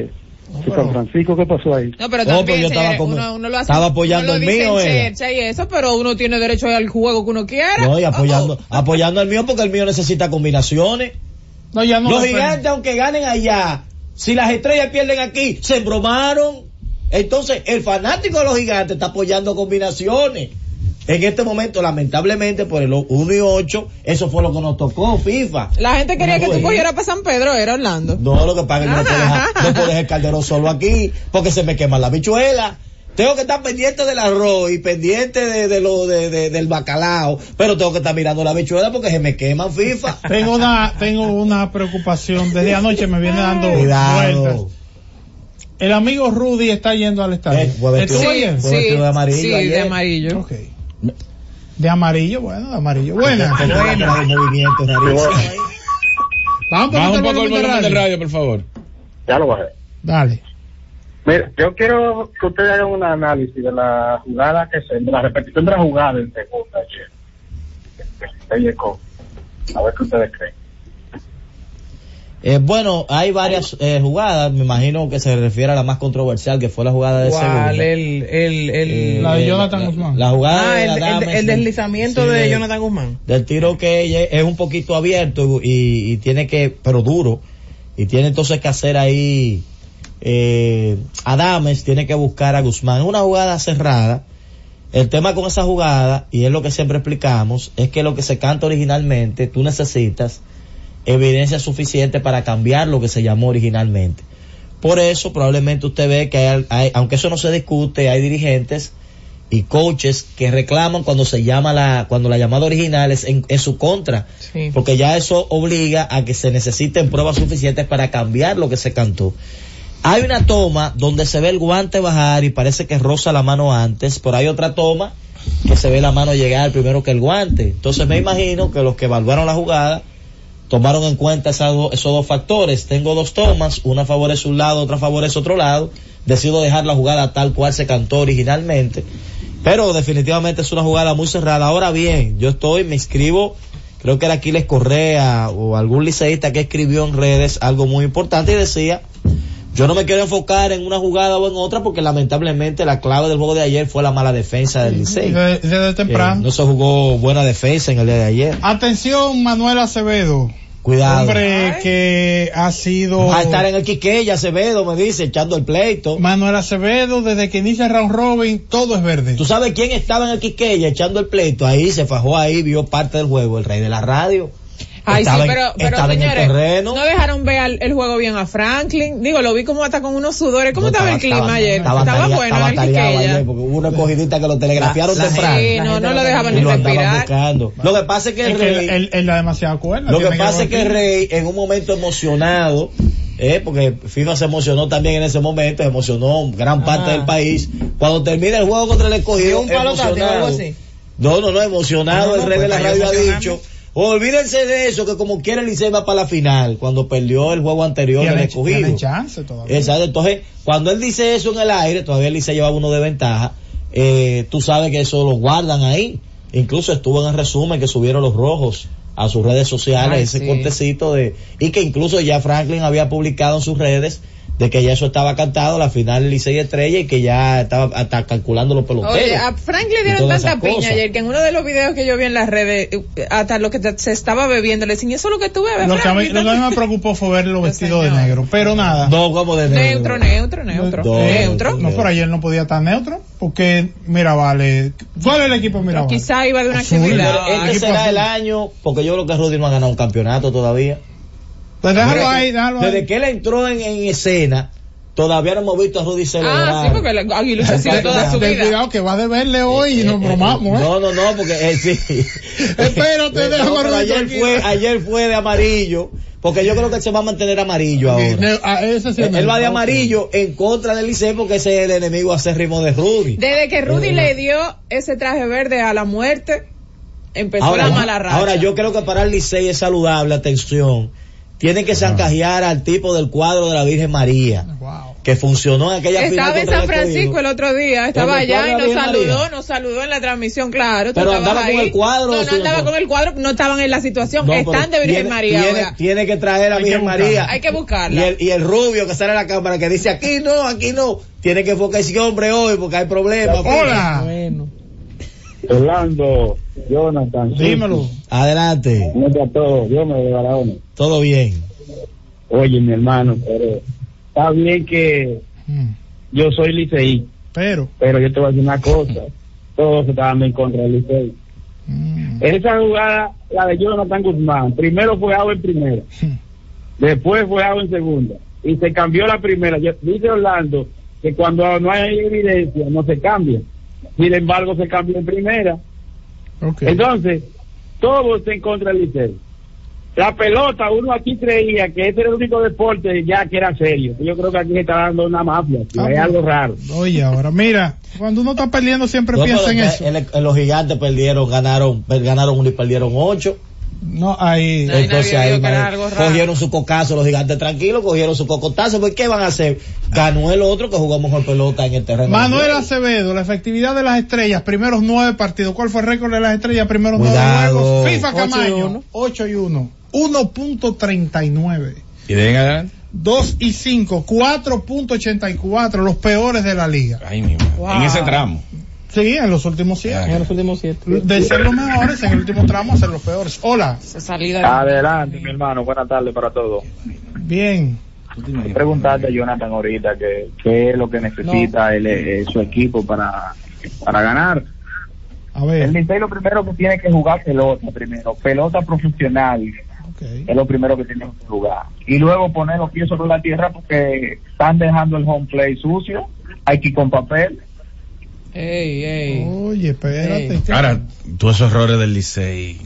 de San Francisco. ¿Qué pasó ahí? No, pero No, también, pero yo estaba como- uno, uno lo hace, estaba apoyando dice mío, chercha y eso, pero uno tiene derecho al juego que uno quiera. No, y apoyando, apoyando al mío porque el mío necesita combinaciones. No, ya no. Los gigantes, aunque ganen allá, si las estrellas pierden aquí, se embromaron. Entonces, el fanático de los gigantes está apoyando combinaciones. En este momento, lamentablemente, por el 1 y 8, eso fue lo que nos tocó, FIFA. La gente quería que tú cogieras para San Pedro, era Orlando. No, lo que pasa es que no puedo dejar, no puedo dejar el calderón solo aquí, porque se me quema la bichuela. Tengo que estar pendiente del arroz y pendiente de, de lo de, de- del bacalao, pero tengo que estar mirando la bichuela porque se me queman FIFA. (laughs) Tengo una, tengo una preocupación. Desde anoche me viene dando Cuidado. vueltas. El amigo Rudy está yendo al estadio. Eh, vestido- ¿Estuvo Sí, ayer? vestido de amarillo sí, ayer. de amarillo. Ok. De amarillo, bueno, de amarillo. Buena. Vamos, un poco el volumen volumen de del radio. radio, por favor. Ya lo bajé. Dale. Mira, yo quiero que ustedes hagan un análisis de la jugada que se, de la repetición de la jugada en segunda ayer. A ver qué ustedes creen. Eh, bueno, hay varias eh, jugadas, me imagino que se refiere a la más controversial, que fue la jugada de segunda. El, el, el, Eh, La de Jonathan Guzmán. La jugada ah, de el, el- Adames, el deslizamiento sí, de de- Jonathan Guzmán. del tiro que ella es un poquito abierto y, y tiene que, pero duro, y tiene entonces que hacer ahí, eh, Adames tiene que buscar a Guzmán. Es una jugada cerrada. El tema con esa jugada, y es lo que siempre explicamos, es que lo que se canta originalmente, tú necesitas evidencia suficiente para cambiar lo que se llamó originalmente. Por eso probablemente usted ve que hay, hay- aunque eso no se discute, hay dirigentes y coaches que reclaman cuando se llama la, cuando la llamada original es en, en su contra, Sí. porque ya eso obliga a que se necesiten pruebas suficientes para cambiar lo que se cantó. Hay una toma donde se ve el guante bajar y parece que roza la mano antes, pero hay otra toma que se ve la mano llegar primero que el guante. Entonces me imagino que los que evaluaron la jugada tomaron en cuenta esas do- esos dos factores. Tengo dos tomas, una favorece un lado, otra favorece otro lado. Decido dejar la jugada tal cual se cantó originalmente. Pero definitivamente es una jugada muy cerrada. Ahora bien, yo estoy, me inscribo, creo que era Aquiles Correa o algún liceísta que escribió en redes algo muy importante y decía, yo no me quiero enfocar en una jugada o en otra porque lamentablemente la clave del juego de ayer fue la mala defensa del Licey. De- Desde Eh, temprano. no se jugó buena defensa en el día de ayer. Atención, Manuel Acevedo. Cuidado. Hombre que ha sido. Va a estar en el Quiqueya, Acevedo, me dice, echando el pleito. Manuel Acevedo, desde que inicia el round robin, todo es verde. ¿Tú sabes quién estaba en el Quiqueya echando el pleito? Ahí se fajó ahí, vio parte del juego, el rey de la radio. Ay, Estaba sí, en- pero, pero estaba en el señores, terreno. no dejaron ver al- el juego bien a Franklin. Digo, lo vi como hasta con unos sudores. ¿Cómo No, estaba, el clima ayer? Estaba, tarea- bueno estaba el ayer porque hubo una cogidita que lo telegrafiaron La- la temprano. Sí, no, no lo dejaban ni respirar. buscando. Lo que pasa es que el rey, él, él- cuerda. lo que pasa es que el rey en un momento emocionado, eh, porque FIFA se emocionó también en ese momento, se emocionó gran parte Ah. del país. Cuando termina el juego contra el escogido, ¿Un palo algo así? No, no, no, emocionado, No, no, el rey pues, de la radio ha dicho. Olvídense de eso, que como quiera Licey va para la final, cuando perdió el juego anterior del escogido. tiene chance todavía. Exacto, entonces, cuando él dice eso en el aire, todavía Licey llevaba uno de ventaja, eh, tú sabes que eso lo guardan ahí. Incluso estuvo en el resumen que subieron los rojos a sus redes sociales, Ay, ese sí. cortecito de, y que incluso ya Franklin había publicado en sus redes de que ya eso estaba cantado, la final Licey Estrella y que ya estaba hasta calculando los peloteros. Oye, a Frank le dieron tanta piña cosas. ayer que en uno de los videos que yo vi en las redes, eh, hasta lo que te- se estaba bebiendo, le decían, ¿y eso es lo que tú bebes? Lo que, a mí, Franklin?" lo que a mí me preocupó fue verlo vestido de negro. Pero nada. No, como de Neutro, neutro, neutro. No, neutro. No, pero ayer no podía estar neutro. Porque, mira, vale. ¿Cuál es el equipo Mira, vale? Quizá iba de una actividad. Este equipo será azul. el año, porque yo creo que Rudy no ha ganado un campeonato todavía. Pues déjalo Desde ahí, que- déjalo Desde ahí. que él entró en, en escena, todavía no hemos visto a Rudy celebrar. Ah, sí, porque Aguilucho ha sido toda su Ten vida. cuidado que va de verle hoy y nos bromamos, ¿eh? No, no, no, porque eh, sí. (laughs) Espérate, (laughs) No, déjame ayer aquí. fue, ayer fue de amarillo, porque yo creo que él se va a mantener amarillo ahora. Ne- a ese sí Él, él va de amarillo en contra del Licey porque ese es el enemigo acérrimo de Rudy. Desde que Rudy Eh, le dio ese traje verde a la muerte, empezó Ahora, la mala racha. ahora yo creo que para el Licey es saludable, atención. Tienen que zancajear al tipo del cuadro de la Virgen María. Wow. que funcionó en aquella final Estaba en San. Francisco el otro día, estaba ¿Dónde fue allá y nos saludó, María? nos saludó en la transmisión, claro. Pero andaba con el cuadro, No, no andaba con el cuadro, no estaban en la situación, No, están de Virgen tiene- María tiene, ahora. tiene que traer a Hay que Virgen buscarla. María. Hay que buscarla. Y el, y el rubio que sale a la cámara que dice aquí no, aquí no. Tiene que enfocar ese hombre hoy porque hay problemas. Hola. Bueno. Orlando, Jonathan. Dímelo. Adelante. ¿Cómo está todo? Dios me de Barahona. Todo bien. Oye, mi hermano, pero está bien que Mm. yo soy liceí, Pero. pero yo te voy a decir una cosa. (laughs) Todos estaban en contra del licey. mm, Esa jugada, la de Jonathan Guzmán, primero fue out en primera, (laughs) después fue out en segunda, y se cambió la primera. Yo- dice Orlando que cuando no hay evidencia no se cambia. Sin embargo, se cambió en primera. Entonces, todos en contra del liceo. La pelota, uno aquí creía que ese era el único deporte ya que era serio. Yo creo que aquí se está dando una mafia, Ah, bueno. algo raro. Oye, ahora, mira, cuando uno está perdiendo siempre No, piensa en eso. en- en los gigantes perdieron, ganaron, ganaron uno y perdieron ocho. No, ahí. Entonces cogieron su cocazo los gigantes tranquilos, cogieron su cocotazo. ¿Por qué van a hacer? Ganó el otro que jugó mejor pelota en el terreno. Manuel Acevedo, la efectividad de las estrellas, primeros nueve partidos. ¿Cuál fue el récord de las estrellas, primeros Cuidado. nueve juegos? FIFA Ocho y Camaño, uno. 8 y 1. 1.39. Y de ahí en adelante. 2 y 5, 4.84, los peores de la liga. Ay, mi madre. Wow. En ese tramo. Sí, en los últimos 7. En los últimos siete. De ser los mejores, en el último tramo, a ser los peores. Hola, salida Adelante, mi hermano. Buenas tardes para todos. bien. Preguntarte a Jonathan ahorita que qué es lo que necesita el, eh, su equipo para, para ganar. A El ver, Licey lo primero que tiene que jugar pelota primero, pelota profesional. es lo primero que tienen que jugar. Y luego poner los pies sobre la tierra porque están dejando el home play sucio, hay que ir con papel. Ey, ey. Oye, espérate. ¿qué? Ahora, todos esos errores del Licey.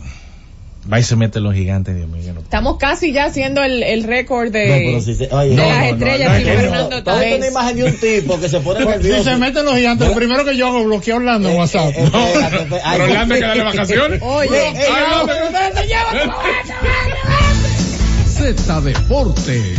Va y se mete los gigantes, Dios mío. no- Estamos casi ya haciendo el, el récord de, No, pero si se- oye, de no, las no, no, estrellas no, sin no, no, Fernando ¿tú has visto una imagen de un tipo que se pone (laughs) nervioso? Si se meten los gigantes, lo primero que yo hago es bloquear a Orlando en WhatsApp. Eh, eh, Pero Orlando hay que darle (laughs) vacaciones. Oye, no. Z Deportes.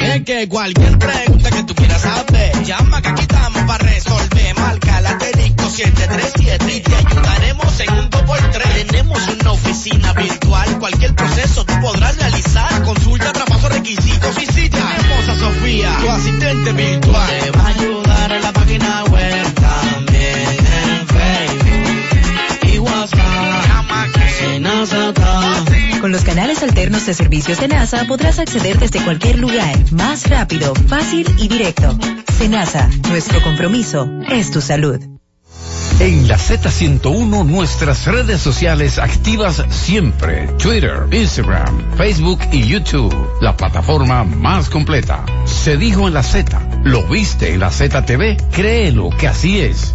Es que cualquier pregunta que tú quieras saber, llama que aquí estamos para resolver. Marca la asterisco 737 y te ayudaremos en un 2x3. Tenemos una oficina virtual, cualquier proceso tú podrás realizar. Consulta, traspaso, requisitos si tenemos a Sofía, tu asistente virtual. Te va a ayudar en la página web Los canales alternos de servicios de NASA podrás acceder desde cualquier lugar, más rápido, fácil y directo. Senasa, nuestro compromiso es tu salud. En la Z101 nuestras redes sociales activas siempre. Twitter, Instagram, Facebook y YouTube. La plataforma más completa. Se dijo en la Z. ¿Lo viste en la ZTV? Créelo que así es.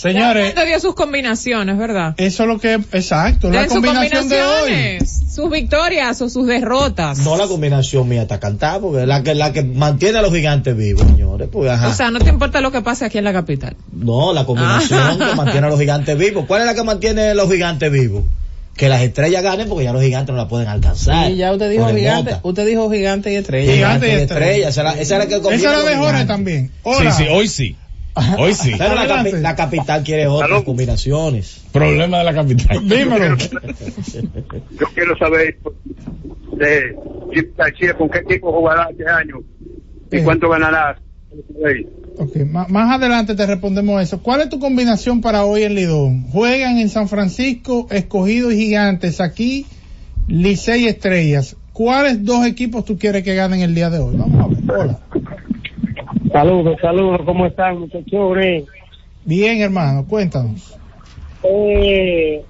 Señores, Ya dio sus combinaciones, ¿verdad? eso es lo que, exacto, la Den sus combinación de hoy. combinaciones, sus victorias o sus derrotas. No la combinación mía está cantada, porque la que, la que mantiene a los gigantes vivos, señores. Pues, ajá. O sea, no te importa lo que pase aquí en la capital. no, la combinación Ah. que mantiene a los gigantes vivos. ¿Cuál es la que mantiene a los gigantes vivos? Que las estrellas ganen porque ya los gigantes no la pueden alcanzar. Y ya usted dijo gigante, Mota. usted dijo gigante y estrella. Gigante y estrella. Esa era, esa era la que Esa a la los mejor gigantes. también. Hola. Sí, sí, hoy sí. Hoy sí. Pero la, Adelante. capi- la capital quiere otras combinaciones. Problema de la capital. (laughs) Dímelo. Yo quiero saber de Chip García con qué equipo jugará este año y Eh. cuánto ganará. Ok, ma- más adelante te respondemos eso. ¿Cuál es tu combinación para hoy en Lidón? Juegan en San Francisco, Escogido y Gigantes. Aquí, Licey y Estrellas. ¿Cuáles dos equipos tú quieres que ganen el día de hoy? Vamos a ver. Hola. Saludos, saludos, ¿cómo están muchachos? Bien, hermano, cuéntanos. Eh,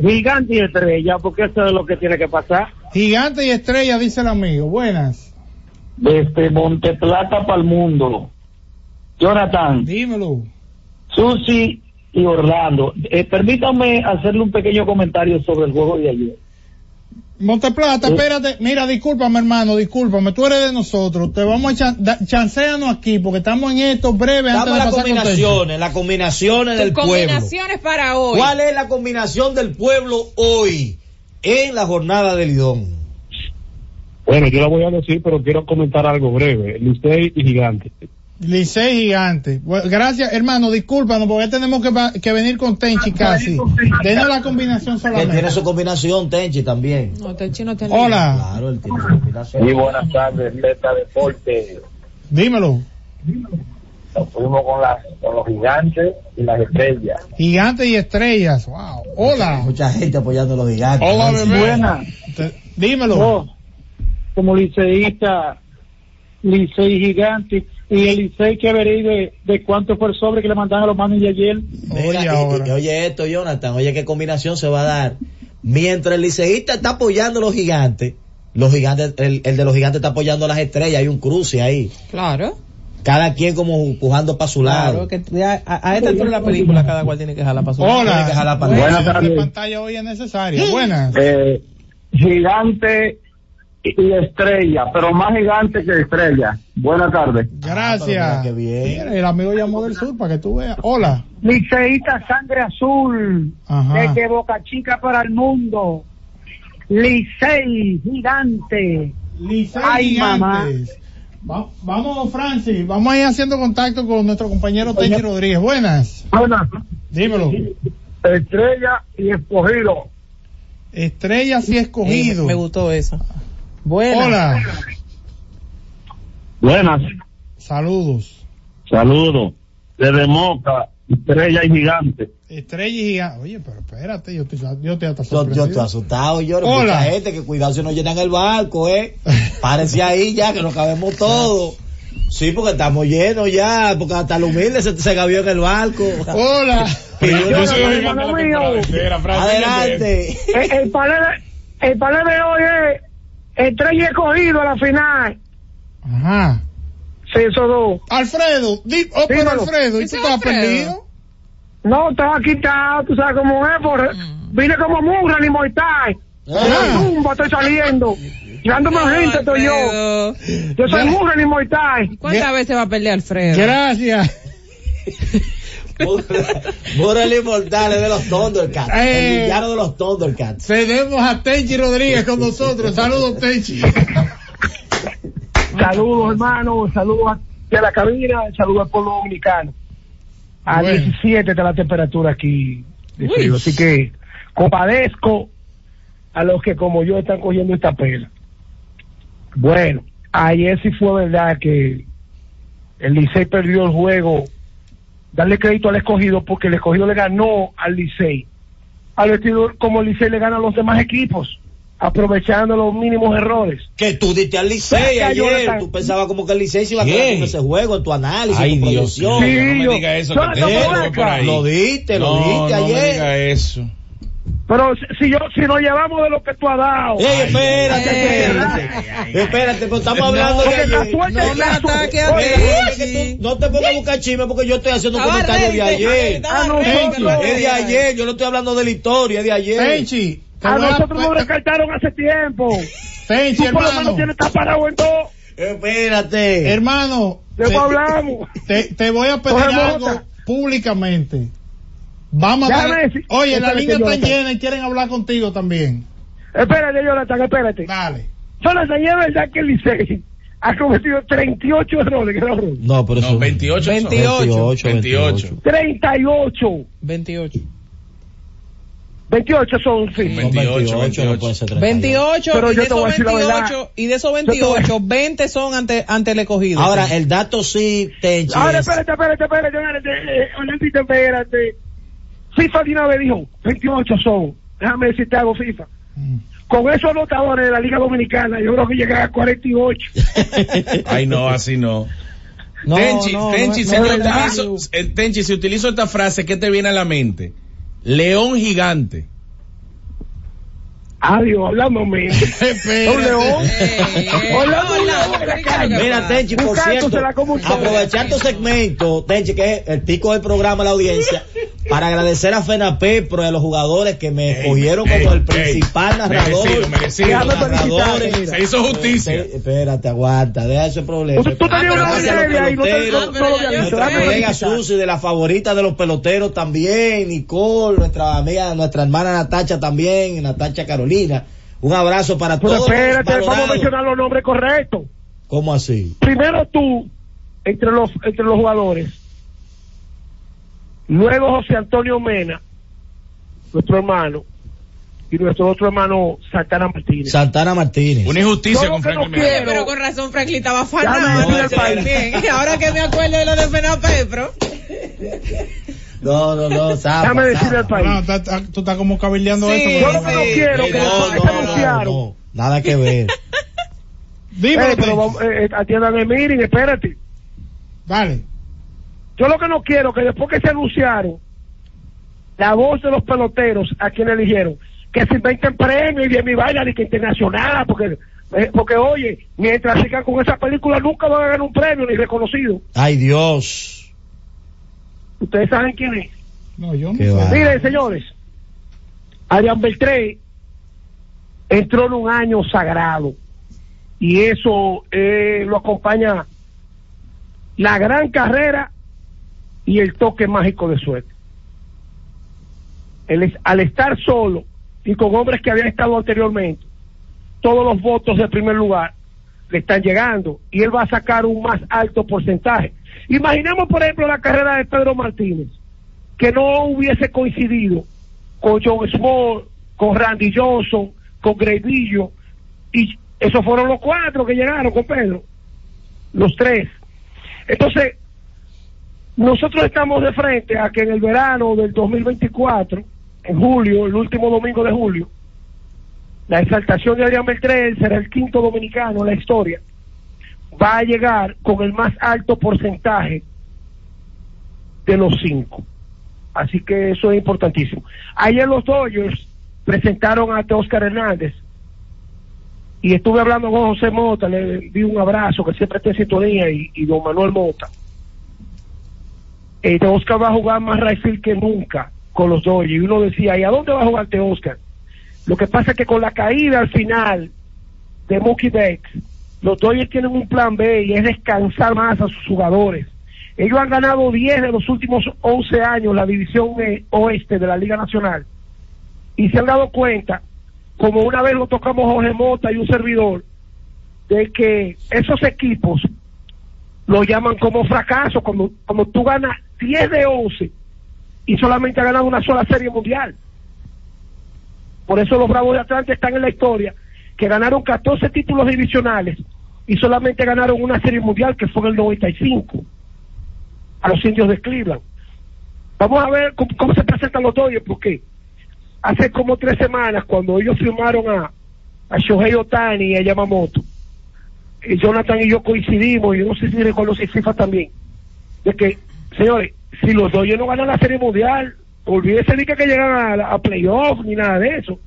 gigante y estrella, porque eso es lo que tiene que pasar. Gigante y Estrellas, dice el amigo. Buenas. Desde Monteplata para el mundo. Jonathan. Dímelo. Susi y Orlando. Eh, permítanme hacerle un pequeño comentario sobre el juego de ayer. Monteplata, Sí. espérate. Mira, discúlpame, hermano, discúlpame. Tú eres de nosotros. Te vamos a chan da- chanceanos aquí porque estamos en esto breve antes Dame de las pasar con Tenchi. combinaciones, las combinaciones del pueblo. combinaciones para hoy. ¿Cuál es la combinación del pueblo hoy en la jornada de Lidón? Bueno, yo la voy a decir, pero quiero comentar algo breve. Licey y Gigante. Licey gigante. Bueno, gracias, hermano, discúlpanos porque tenemos que, que venir con Tenchi casi. Denos la combinación Que tiene solamente. su combinación, Tenchi, también. No, Tenchi no te Hola, Claro, él tiene su combinación. Muy buenas tardes, Zeta Deporte. dímelo. Nos fuimos con, las, con los gigantes y las estrellas. Gigante y estrellas. Wow. Hola. Mucha gente apoyando a los gigantes. Hola, bebé. Buena. Te- dímelo. Yo, como liceísta, Licey gigante, y el Licey que veréis de, de cuánto fue el sobre que le mandaron a los manos de ayer. Mira, Oye, y- ahora. y- oye esto, Jonathan, oye qué combinación se va a dar. Mientras el liceísta está apoyando a los gigantes, los gigantes, el, el de los gigantes está apoyando a las estrellas, hay un cruce ahí. Claro. Cada quien como empujando para su lado. Claro, que ya a, a esta altura de la película cada cual tiene que jalar para su lado. Tiene que jalar para Buenas tardes. pantalla hoy es necesaria. Buenas. Eh, gigante y estrella, pero más gigante que estrella. Buenas tardes. Gracias. Ah, pero mira qué bien. Mira, el amigo llamó del sur para que tú veas. Hola. Liceísta sangre azul, Ajá. desde Boca Chica para el mundo. Licey gigante. Licey Ay, mamá. Gigantes. Va- vamos, Francis. Vamos a ir haciendo contacto con nuestro compañero Tenchi Rodríguez. Buenas. Buenas. Dímelo. Estrella y escogido. Estrellas y escogido. Eh, me gustó eso. Buena. Hola. Buenas. Saludos. Saludos. Desde Moca, estrella y gigante. Estrella y gigante. Oye, pero espérate, yo estoy, yo estoy hasta Yo, estoy asustado, yo. Hola. Mucha gente que cuidado si no llenan el barco, eh. Párese ahí ya, que nos cabemos todos. Sí, porque estamos llenos ya, porque hasta el humilde se, se gavió en el barco. Hola. (laughs) Yo, soy mío. Adelante. El, el el panel de hoy es estrella y escogido a la final. Ajá. Sí, esos dos. Alfredo, di, oh, pero. Alfredo, ¿y tú Alfredo. perdido? No, estaba quitado, tú sabes cómo es, por, vine como mugre ni mortal. Ah. Tumba, estoy saliendo. Dándome gente estoy yo. Yo soy mugre ni mortal. ¿Cuántas veces va a perder Alfredo? Gracias. (laughs) Mura inmortal es de los Thundercats. Eh. El villano de los Thundercats. Tenemos a Tenchi Rodríguez con nosotros. Saludos, Tenchi. Saludos, hermano. Saludos a la cabina. Saludos al pueblo dominicano. A Bueno. 17 está la temperatura aquí de Uy. frío. Así que compadezco a los que como yo están cogiendo esta pela. Bueno, ayer sí fue verdad que el Licey perdió el juego. Darle crédito al escogido porque el escogido le ganó al Licey. Al vestidor como el Licey le gana a los demás equipos. aprovechando los mínimos errores. Que tú diste al Licey ayer, tú pensabas como que el Licey se iba a quedar con ese juego, en tu análisis, Ay, tu Dios mío, proyección. no me yo- diga eso. Jonathan, que te ven tengo acá. por ahí. Lo diste, lo No, diste no me ayer. diga eso. Pero si, yo, si nos llevamos de lo que tú has dado. Ey, espérate, espérate. Espérate, pero estamos hablando Porque de la ayer. No me a mí. no te pongas a buscar chisme porque yo estoy haciendo un comentario de ayer. Ah, no, no, es de ayer. Yo no estoy hablando de la historia, es de ayer. Tenchi, te A nosotros nos descartaron hace tiempo. Tenchi, Tú por lo hermano. menos tienes que estar parado en dos. Espérate. Hermano. Te- hablamos. Te, te voy a pedir algo públicamente. Vamos a decir- Oye, la espérate, línea está llena y quieren hablar contigo también. Espérate, Jonathan, espérate. Dale. Jonathan, ¿y es verdad que el Licey ha cometido 38 errores, errores? No, pero No, 28 son. 28. 28. 38. 28. 28 son, sí. 28, 28. no puede ser 38. 28 Pero y yo de te voy a esos decir la verdad. 28 y de esos Yo te voy 28 20 son ante ante el escogido. Ahora, el dato sí, Tenchi. Ahora, es- espérate, espérate, espérate, espérate. eh, Orlandito, espérate. FIFA de una vez dijo, 28 son. Déjame decirte algo, FIFA. Con esos anotadores de la Liga Dominicana, yo creo que llegan a 48. (laughs) Ay, no, así no. No, Tenchi, no, Tenchi, no, si no yo es verdad. utilizo, eh, Tenchi, si utilizo esta frase, ¿qué te viene a la mente? León gigante. Adiós, hablándome. (laughs) Un león. Hola, Mira, Tenchi, por cierto, aprovechar tu segmento, Tenchi, que es el pico del programa, la audiencia, (laughs) para agradecer a FENAPEPRO y a los jugadores que me escogieron como el principal narrador. merecido, merecido. los narradores. mira. Se hizo justicia. Eh, Espérate, aguanta, deja ese problema. Tú- tú tenías una Gracias a los serie ahí, no te- peloteros, no- no lo había visto. Nuestra colega. Susi, de la favorita de los peloteros también, Nicole, nuestra amiga, nuestra hermana Natacha también, Natacha Carolina. Un abrazo para Pero todos. los espérate, vamos a mencionar los nombres correctos. ¿Cómo así? Primero tú, entre los, entre los jugadores. Luego José Antonio Mena, nuestro hermano. Y nuestro otro hermano, Santana Martínez. Santana Martínez. Una injusticia con que no Franklin quiero- Pero con razón Franklin estaba país. (laughs) Bien, ahora que me acuerdo de lo de Fenapepro. No, no, no, (laughs) zapa, Déjame decirle al país. No, está- está- tú estás como cabildeando Sí, esto. yo que no quiero no, no, no, no, nada que ver. (laughs) Dímelo, Eh, pero eh, eh, atiéndame, miren, espérate. Dale. Yo lo que no quiero que después que se anunciaron la voz de los peloteros a quien eligieron, que se inventen premios y de mi vaina de que internacional, porque eh, porque oye, mientras sigan con esa película nunca van a ganar un premio ni reconocido. Ay, Dios. Ustedes saben quién es. No, yo no sé. Miren, señores, Adrián Beltré entró en un año sagrado y eso eh, lo acompaña la gran carrera y el toque mágico de suerte. Al estar solo y con hombres que habían estado anteriormente, todos los votos de primer lugar le están llegando y él va a sacar un más alto porcentaje. Imaginemos, por ejemplo, la carrera de Pedro Martínez, que no hubiese coincidido con John Small, con Randy Johnson, con Grevillo, y esos fueron los cuatro que llegaron con Pedro, los tres. Entonces, nosotros estamos de frente a que en el verano del 2024, en julio, el último domingo de julio, la exaltación de Adrián Beltrán será el quinto dominicano en la historia, va a llegar con el más alto porcentaje de los cinco. Así que eso es importantísimo. Ayer los Dodgers presentaron a Oscar Hernández y estuve hablando con José Mota, le di un abrazo que siempre está en sintonía y don Manuel Mota. Eh, Oscar va a jugar más right que nunca con los Dodgers y uno decía, ¿y a dónde va a jugar Oscar? Lo que pasa es que con la caída al final de Mookie Betts, los Dodgers tienen un plan B y es descansar más a sus jugadores. Ellos han ganado 10 de los últimos 11 años la división eh, oeste de la Liga Nacional y se han dado cuenta, como una vez lo tocamos Jorge Mota y un servidor, de que esos equipos lo llaman como fracaso, como, como tú ganas 10 de 11 y solamente has ganado una sola serie mundial. Por eso los Bravos de Atlanta están en la historia, que ganaron 14 títulos divisionales y solamente ganaron una serie mundial que fue en el 95 a los indios de Cleveland. Vamos a ver cómo, se presentan los Dodgers, porque hace como tres semanas, cuando ellos firmaron a, a Shohei Otani y a Yamamoto. Y Jonathan y yo coincidimos, y no sé si reconoce FIFA también, de que, señores, si los Dodgers no ganan la Serie Mundial, olvídese de que, que llegan a, a playoffs ni nada de eso.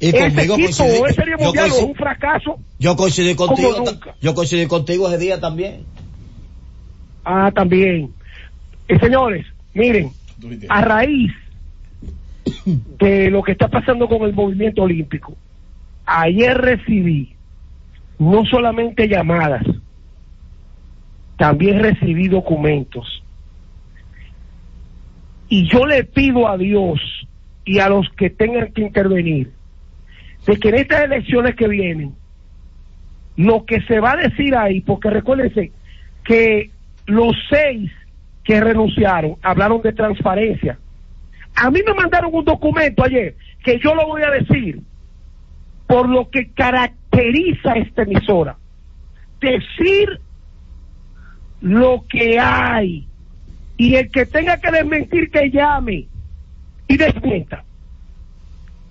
Y Ese conmigo equipo coincidí- o es Serie yo Mundial es un fracaso. Yo coincidí Como contigo, nunca. yo coincidí contigo ese día también. Ah, también. Eh, señores, miren, a raíz de lo que está pasando con el movimiento olímpico, ayer recibí no solamente llamadas, también recibí documentos. Y yo le pido a Dios y a los que tengan que intervenir, de que en estas elecciones que vienen, lo que se va a decir ahí, porque recuérdense que los seis que renunciaron hablaron de transparencia. A mí me mandaron un documento ayer que yo lo voy a decir por lo que caracteriza esta emisora. Decir lo que hay y el que tenga que desmentir que llame y desmienta.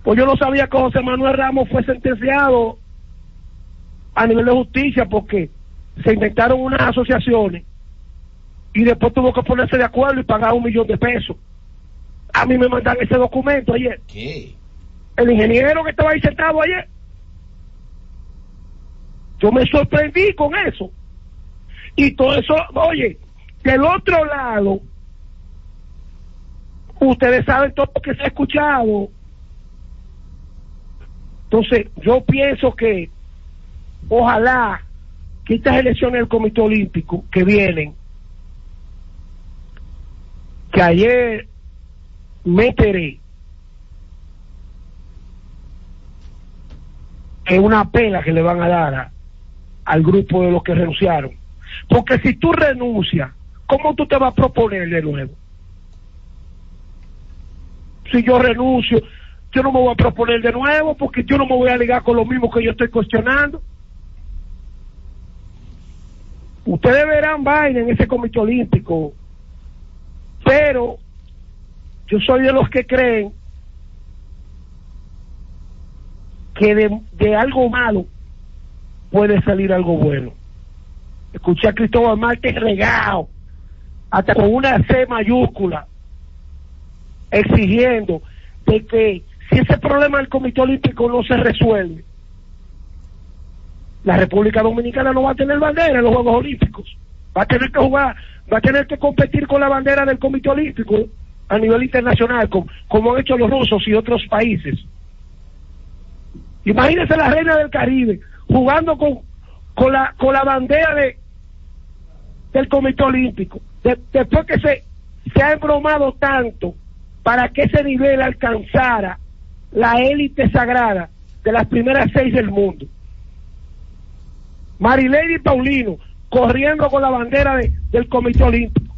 Pues yo no sabía que José Manuel Ramos fue sentenciado a nivel de justicia porque se inventaron unas asociaciones y después tuvo que ponerse de acuerdo y pagar un millón de pesos. A mí me mandan ese documento ayer. ¿Qué? El ingeniero que estaba ahí sentado ayer. Yo me sorprendí con eso. Y todo eso, oye, del otro lado, ustedes saben todo lo que se ha escuchado. Entonces, yo pienso que ojalá que estas elecciones del Comité Olímpico que vienen, que ayer me enteré es una pena que le van a dar al grupo de los que renunciaron. Porque si tú renuncias, ¿cómo tú te vas a proponer de nuevo? Si yo renuncio, yo no me voy a proponer de nuevo porque yo no me voy a ligar con lo mismo que yo estoy cuestionando. Ustedes verán vaina en ese comité olímpico, pero yo soy de los que creen que de, algo malo puede salir algo bueno. Escuché a Cristóbal Márquez regado, hasta con una C mayúscula, exigiendo de que si ese problema del Comité Olímpico no se resuelve, la República Dominicana no va a tener bandera en los Juegos Olímpicos. Va a tener que jugar, va a tener que competir con la bandera del Comité Olímpico a nivel internacional, com- como han hecho los rusos y otros países. Imagínense la reina del Caribe jugando con, con, la, con la bandera de, del Comité Olímpico. De- después que se, se ha embromado tanto para que ese nivel alcanzara la élite sagrada de las primeras seis del mundo. Marilady Paulino corriendo con la bandera de- del Comité Olímpico.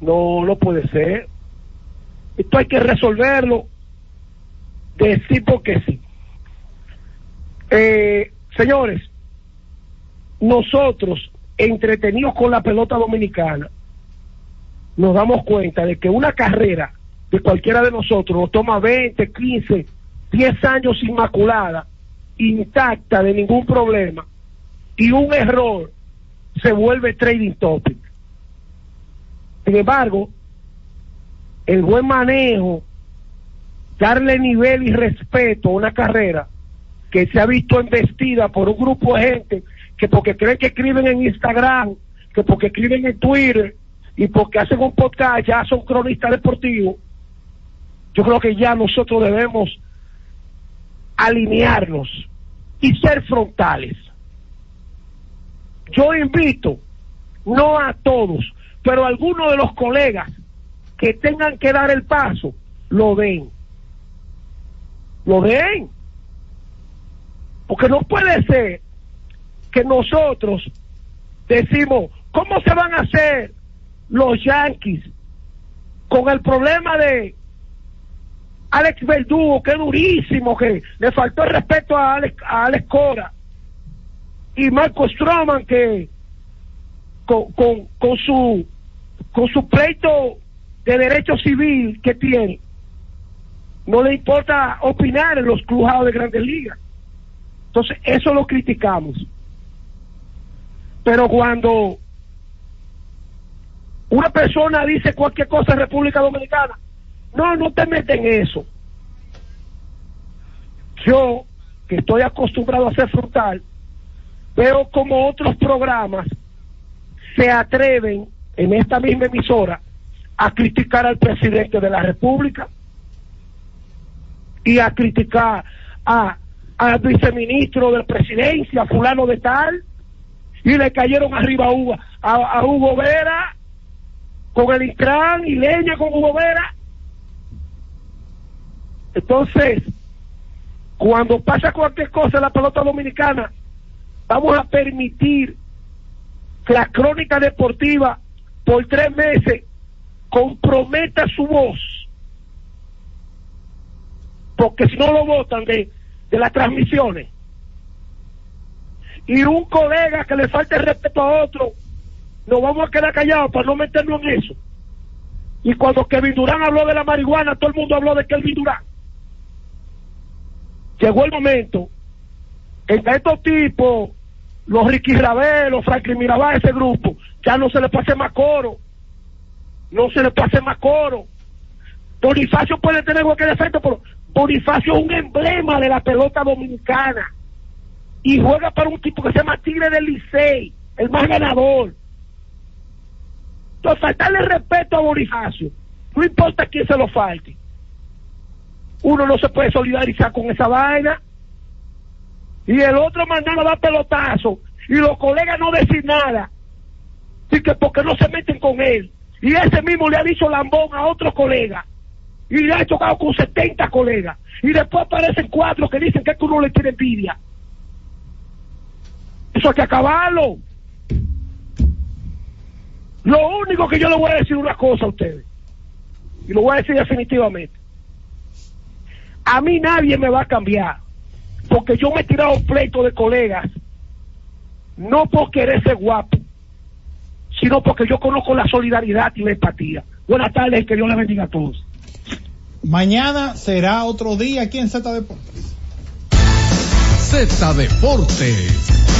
No, no puede ser. Esto hay que resolverlo de sí porque sí. Eh, señores, nosotros, entretenidos con la pelota dominicana, nos damos cuenta de que una carrera de cualquiera de nosotros nos toma 20, 15, 10 años inmaculada, intacta, de ningún problema, y un error se vuelve trading topic. Sin embargo, el buen manejo, darle nivel y respeto a una carrera que se ha visto embestida por un grupo de gente que porque creen que escriben en Instagram, que porque escriben en Twitter y porque hacen un podcast ya son cronistas deportivos, yo creo que ya nosotros debemos alinearnos y ser frontales. Yo invito, no a todos, pero a algunos de los colegas que tengan que dar el paso, lo den. Lo den. Porque no puede ser que nosotros decimos, ¿cómo se van a hacer los Yankees con el problema de Alex Verdugo, que durísimo, que le faltó el respeto a Alex, a Alex Cora, y Marco Stroman, que con su con su pleito de derecho civil que tiene, no le importa opinar en los clujados de grandes ligas. Entonces, eso lo criticamos. Pero cuando una persona dice cualquier cosa en República Dominicana, no, no te metes en eso. Yo, que estoy acostumbrado a ser frutal, veo como otros programas se atreven en esta misma emisora a criticar al presidente de la República y a criticar a al viceministro de presidencia, fulano de tal, y le cayeron arriba a Hugo, Vera con el Intran y leña con Hugo Vera. Entonces, cuando pasa cualquier cosa en la pelota dominicana, vamos a permitir que la crónica deportiva por tres meses comprometa su voz. Porque si no lo votan de, de las transmisiones. Y un colega que le falte respeto a otro, nos vamos a quedar callados para no meternos en eso. Y cuando Kevin Durán habló de la marihuana, todo el mundo habló de Kevin Durán. Llegó el momento en que estos tipos, los Ricky Ravel, los Franklin Mirabal, ese grupo, ya no se le pase más coro. No se le pase más coro. Bonifacio puede tener cualquier defecto, pero Bonifacio es un emblema de la pelota dominicana. Y juega para un tipo que se llama Tigre del Licey, el más ganador. Entonces, faltarle respeto a Bonifacio, no importa quién se lo falte. Uno no se puede solidarizar con esa vaina. Y el otro mandando a dar pelotazo. Y los colegas no decir nada. Así que porque no se meten con él. Y ese mismo le ha dicho lambón a otro colega. Y le ha chocado con 70 colegas. Y después aparecen cuatro que dicen que es que uno le tiene envidia. Eso hay que acabarlo. Lo único que yo le voy a decir una cosa a ustedes. Y lo voy a decir definitivamente. A mí nadie me va a cambiar. Porque yo me he tirado un pleito de colegas. No por querer ser guapo. Sino porque yo conozco la solidaridad y la empatía. Buenas tardes, que Dios les bendiga a todos. Mañana será otro día aquí en Z Deportes. Z Deportes.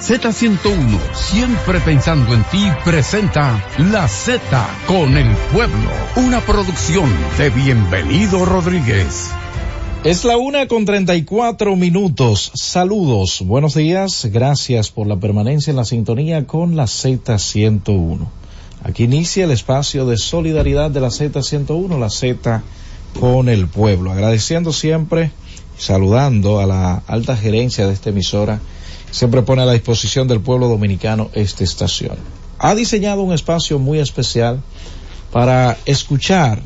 Z101, siempre pensando en ti, presenta La Z con el pueblo, una producción de Bienvenido Rodríguez. Es la una con treinta y cuatro minutos. Saludos, buenos días, gracias por la permanencia en la sintonía con la Z101. Aquí inicia el espacio de solidaridad de la Z101, la Z con el pueblo. Agradeciendo siempre, saludando a la alta gerencia de esta emisora siempre pone a la disposición del pueblo dominicano esta estación. Ha diseñado un espacio muy especial para escuchar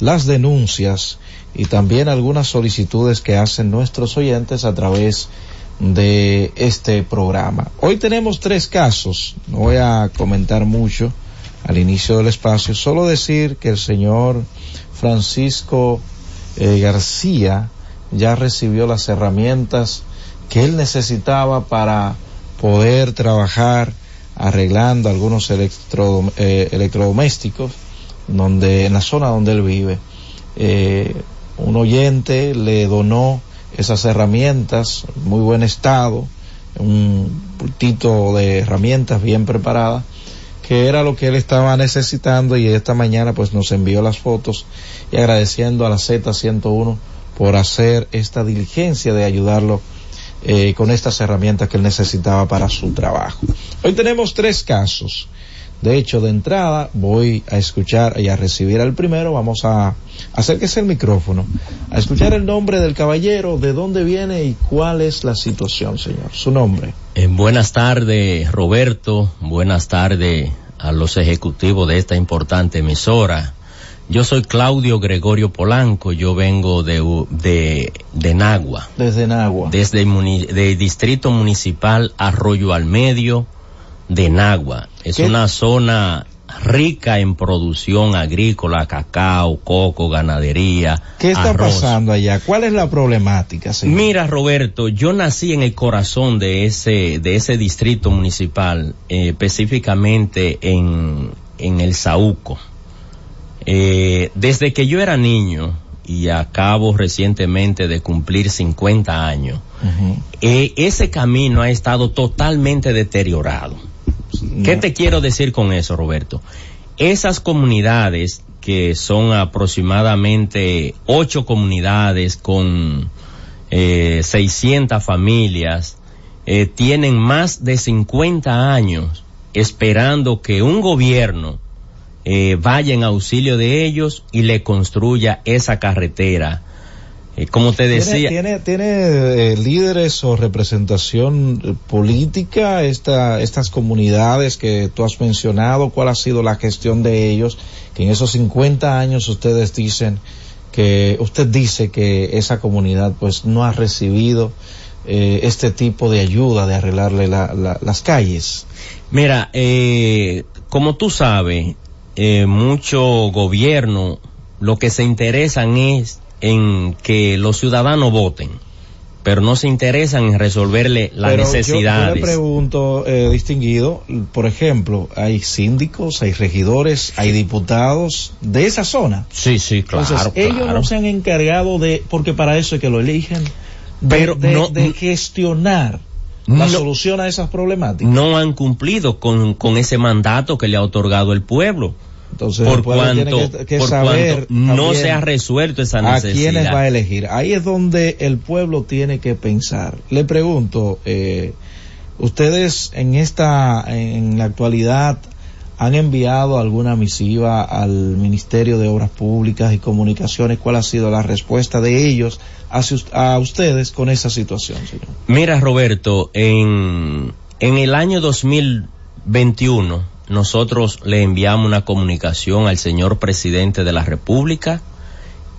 las denuncias y también algunas solicitudes que hacen nuestros oyentes a través de este programa. Hoy tenemos tres casos, no voy a comentar mucho al inicio del espacio, solo decir que el señor Francisco eh, García ya recibió las herramientas que él necesitaba para poder trabajar arreglando algunos eh, electrodomésticos donde en la zona donde él vive. Eh, un oyente le donó esas herramientas muy buen estado un pultito de herramientas bien preparadas que era lo que él estaba necesitando y esta mañana pues nos envió las fotos y agradeciendo a la Z101 por hacer esta diligencia de ayudarlo eh, con estas herramientas que él necesitaba para su trabajo. Hoy tenemos tres casos. De hecho, de entrada voy a escuchar y a recibir al primero. Vamos a acérquese el micrófono, a escuchar el nombre del caballero, de dónde viene y cuál es la situación, señor. Su nombre. Eh, buenas tardes, Roberto. Buenas tardes a los ejecutivos de esta importante emisora. Yo soy Claudio Gregorio Polanco, yo vengo de, de, de Nagua. Desde Nagua. Desde el de Distrito Municipal Arroyo al Medio de Nagua. Es ¿Qué? una zona rica en producción agrícola, cacao, coco, ganadería. ¿Qué está arroz. pasando allá? ¿Cuál es la problemática, señor? Mira, Roberto, yo nací en el corazón de ese, de ese distrito municipal, eh, específicamente en, en el Saúco. Eh, desde que yo era niño y acabo recientemente de cumplir 50 años, eh, ese camino ha estado totalmente deteriorado. ¿Qué te quiero decir con eso, Roberto? Esas comunidades que son aproximadamente ocho comunidades con eh, 600 familias, eh, tienen más de 50 años esperando que un gobierno eh, vaya en auxilio de ellos y le construya esa carretera. Eh, como te decía, ¿Tiene, tiene, tiene, eh, líderes o representación política esta, estas comunidades que tú has mencionado? ¿Cuál ha sido la gestión de ellos? Que en esos 50 años ustedes dicen que, usted dice que esa comunidad pues no ha recibido eh, este tipo de ayuda de arreglarle la- la- las calles. Mira, como tú sabes, eh, mucho gobierno lo que se interesan es en que los ciudadanos voten, pero no se interesan en resolverle las Pero yo- Yo, necesidades. le pregunto, eh, distinguido, por ejemplo, hay síndicos, hay regidores, hay diputados de esa zona. Sí, sí, claro. Entonces, ellos no se han encargado de, porque para eso es que lo eligen, de, Pero de- no- de gestionar la No- solución a esas problemáticas. no han cumplido con, con ese mandato que le ha otorgado el pueblo. Entonces, por cuanto, que- que por saber cuanto no se ha resuelto esa a necesidad. quiénes va a elegir. Ahí es donde el pueblo tiene que pensar. Le pregunto, eh, ustedes en esta, en la actualidad, han enviado alguna misiva al Ministerio de Obras Públicas y Comunicaciones. ¿Cuál ha sido la respuesta de ellos a ustedes con esa situación, señor? Mira, Roberto, en, en el año 2021 nosotros le enviamos una comunicación al señor presidente de la República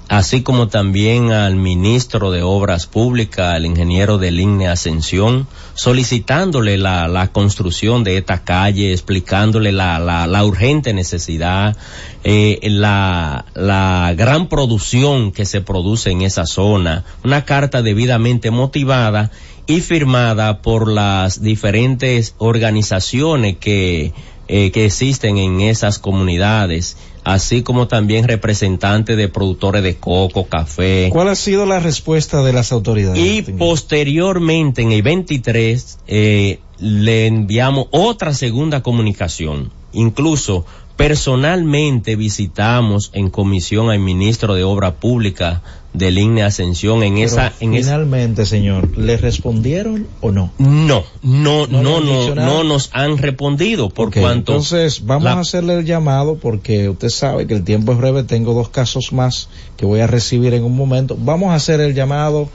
así como también al ministro de Obras Públicas, al ingeniero de Línea Ascensión, solicitándole la, la construcción de esta calle, explicándole la, la, la urgente necesidad, eh, la, la gran producción que se produce en esa zona, una carta debidamente motivada y firmada por las diferentes organizaciones que, eh, que existen en esas comunidades, así como también representantes de productores de coco, café. ¿Cuál ha sido la respuesta de las autoridades? Y posteriormente, en el 23, eh, le enviamos otra segunda comunicación. Incluso personalmente visitamos en comisión al ministro de Obra Pública de Línea Ascensión en Pero esa, en esa, finalmente, señor, ¿le respondieron o no? no, no, ¿No no, no, nos han respondido por cuanto Entonces, vamos la- a hacerle el llamado porque usted sabe que el tiempo es breve. Tengo dos casos más que voy a recibir en un momento. Vamos a hacer el llamado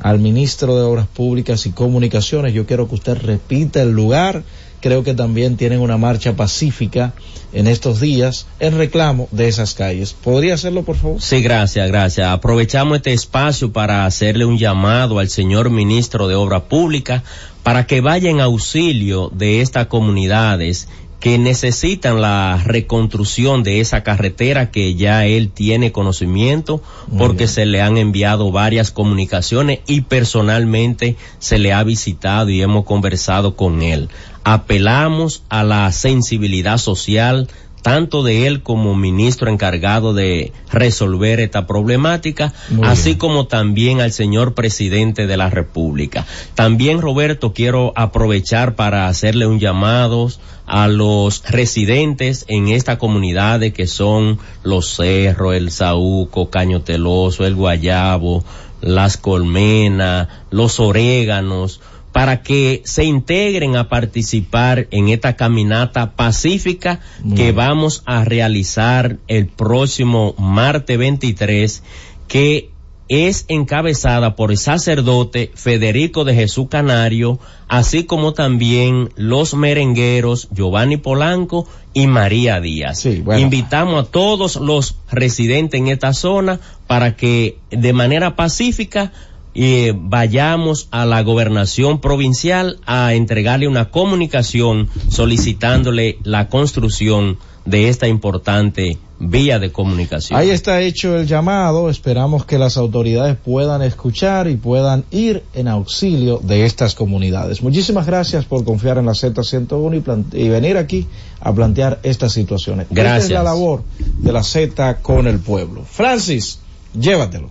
al ministro de Obras Públicas y Comunicaciones. Yo quiero que usted repita el lugar. Creo que también tienen una marcha pacífica en estos días en reclamo de esas calles. ¿Podría hacerlo, por favor? Sí, gracias, gracias. Aprovechamos este espacio para hacerle un llamado al señor ministro de Obra Pública para que vaya en auxilio de estas comunidades que necesitan la reconstrucción de esa carretera que ya él tiene conocimiento porque se le han enviado varias comunicaciones y personalmente se le ha visitado y hemos conversado con él. Apelamos a la sensibilidad social tanto de él como ministro encargado de resolver esta problemática, Muy así bien. como también al señor presidente de la República. También, Roberto, quiero aprovechar para hacerle un llamado a los residentes en esta comunidad que son Los Cerros, El Saúco, Caño Teloso, El Guayabo, Las Colmenas, Los Oréganos, para que se integren a participar en esta caminata pacífica que vamos a realizar el próximo martes 23, que es encabezada por el sacerdote Federico de Jesús Canario, así como también los merengueros Giovanni Polanco y María Díaz. bueno. Invitamos a todos los residentes en esta zona para que de manera pacífica eh, vayamos a la gobernación provincial a entregarle una comunicación solicitándole la construcción de esta importante vía de comunicación. Ahí está hecho el llamado. Esperamos que las autoridades puedan escuchar y puedan ir en auxilio de estas comunidades. Muchísimas gracias por confiar en la Z101 y, y venir aquí a plantear estas situaciones. Esta es Gracias. la labor de la Z con el pueblo. Francis, llévatelo.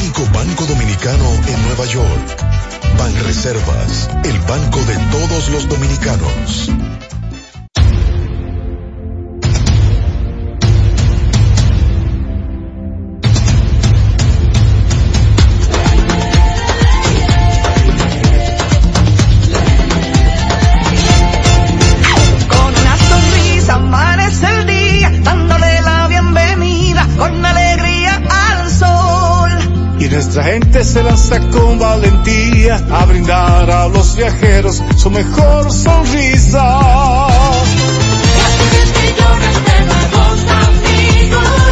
Banco dominicano en Nueva York. Banreservas, el banco de todos los dominicanos. Nuestra gente se lanza con valentía a brindar a los viajeros su mejor sonrisa. millones de nuevos amigos,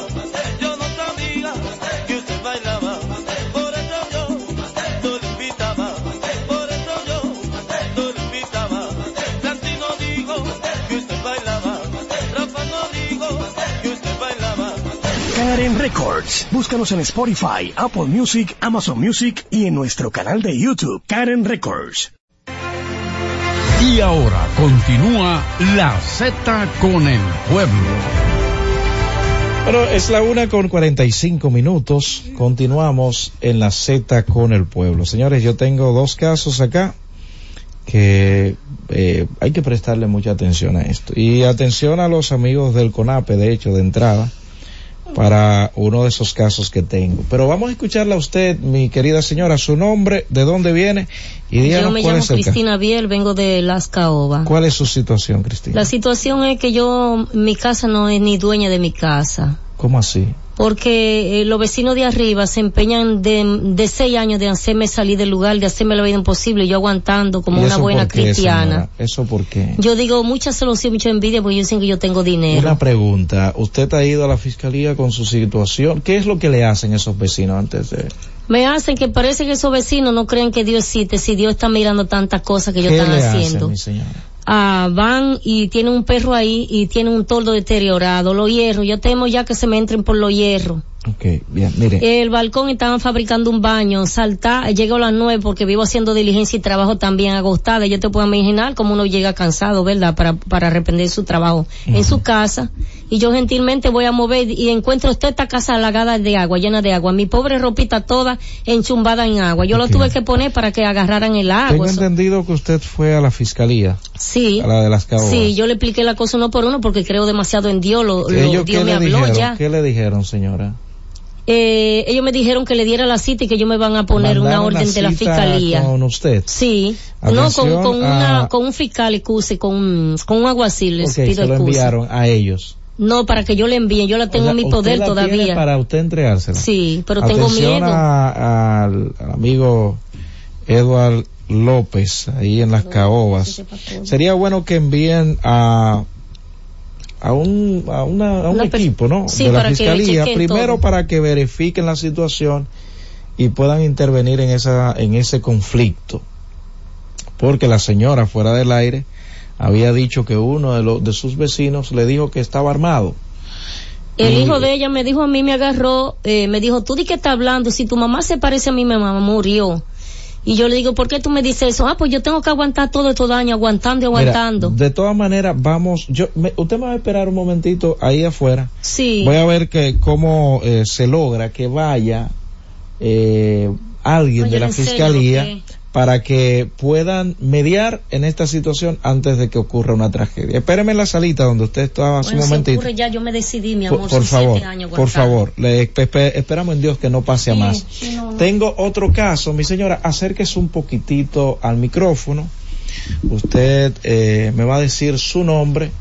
Karen Records. Búscanos en Spotify, Apple Music, Amazon Music y en nuestro canal de YouTube, Karen Records. Y ahora continúa la Z con el pueblo. Bueno, es la una con 45 minutos. Continuamos en la Z con el pueblo. Señores, yo tengo dos casos acá que eh, hay que prestarle mucha atención a esto. Y atención a los amigos del CONAPE, de hecho, de entrada, para uno de esos casos que tengo. Pero vamos a escucharla a usted, mi querida señora, su nombre, de dónde viene y Yo díganos me cuál llamo es el caso. Cristina Biel, vengo de Las Caobas. ¿Cuál es su situación, Cristina? La situación es que yo, mi casa no es ni dueña de mi casa. ¿Cómo así? Porque eh, los vecinos de arriba se empeñan de, de seis años de hacerme salir del lugar, de hacerme la vida imposible, yo aguantando como ¿Y una buena qué, cristiana. señora? ¿Eso por qué? Yo digo, mucha solución, mucha envidia, porque yo dicen que yo tengo dinero. Una pregunta, ¿usted ha ido a la fiscalía con su situación? ¿Qué es lo que le hacen esos vecinos antes de...? Me hacen que parece que esos vecinos no creen que Dios existe, si Dios está mirando tantas cosas que ellos ¿Qué están le haciendo. hacen, mi señora? Ah, van y tienen un perro ahí y tienen un toldo deteriorado, los hierros, yo temo ya que se me entren por los hierros. Ok, bien, mire. El balcón estaban fabricando un baño, salta, llego a las nueve porque vivo haciendo diligencia y trabajo también agostada. Yo te puedo imaginar cómo uno llega cansado, ¿verdad? Para, para arrepentir su trabajo en su casa. Y yo gentilmente voy a mover y encuentro toda esta casa halagada de agua, llena de agua. Mi pobre ropita toda enchumbada en agua. Yo lo tuve que poner para que agarraran el Tengo agua. Eso- entendido que usted fue a la fiscalía. Sí. A la de las caobas. Sí, yo le expliqué la cosa uno por uno porque creo demasiado en Dios. Lo, lo- ¿Ellos Dios me habló dijeron? ya. ¿Qué le dijeron, señora? Eh, ellos me dijeron que le diera la cita y que ellos me van a poner una orden de la fiscalía. con usted. Sí, no, con, Atención con, una, a- con un fiscal, excuse, con, con un alguacil, les Ok, pido se lo enviaron a ellos. No, para que yo le envíe, yo la tengo O sea, en mi poder la tiene todavía. para usted entregársela. Sí, pero tengo Atención miedo. a- al, al amigo Edward López, ahí en las caobas. Sería bueno que envíen a a un, a una, a un equipo, ¿no? Sí, de la fiscalía, primero todo. para que verifiquen la situación y puedan intervenir en esa, en ese conflicto. Porque la señora fuera del aire había dicho que uno de los, de sus vecinos le dijo que estaba armado. El hijo de ella me dijo a mí, me agarró, eh, me dijo, tú di que estás hablando, si tu mamá se parece a mi mamá, murió. Y yo le digo, ¿por qué tú me dices eso? Ah, pues yo tengo que aguantar todo estos daños, aguantando y Mira, aguantando. de todas maneras, vamos, yo, me- usted me va a esperar un momentito ahí afuera. Sí. Voy a ver que cómo eh, se logra que vaya eh, alguien de la fiscalía. Para que puedan mediar en esta situación antes de que ocurra una tragedia. Espéreme en la salita donde usted estaba hace Bueno, un si momentito. ocurre ya, yo me decidí, mi amor, Por, favor, años por favor, le espe- esperamos en Dios que no pase a Sí, más. no. Tengo otro caso, mi señora, acérquese un poquitito al micrófono. Usted eh, me va a decir su nombre,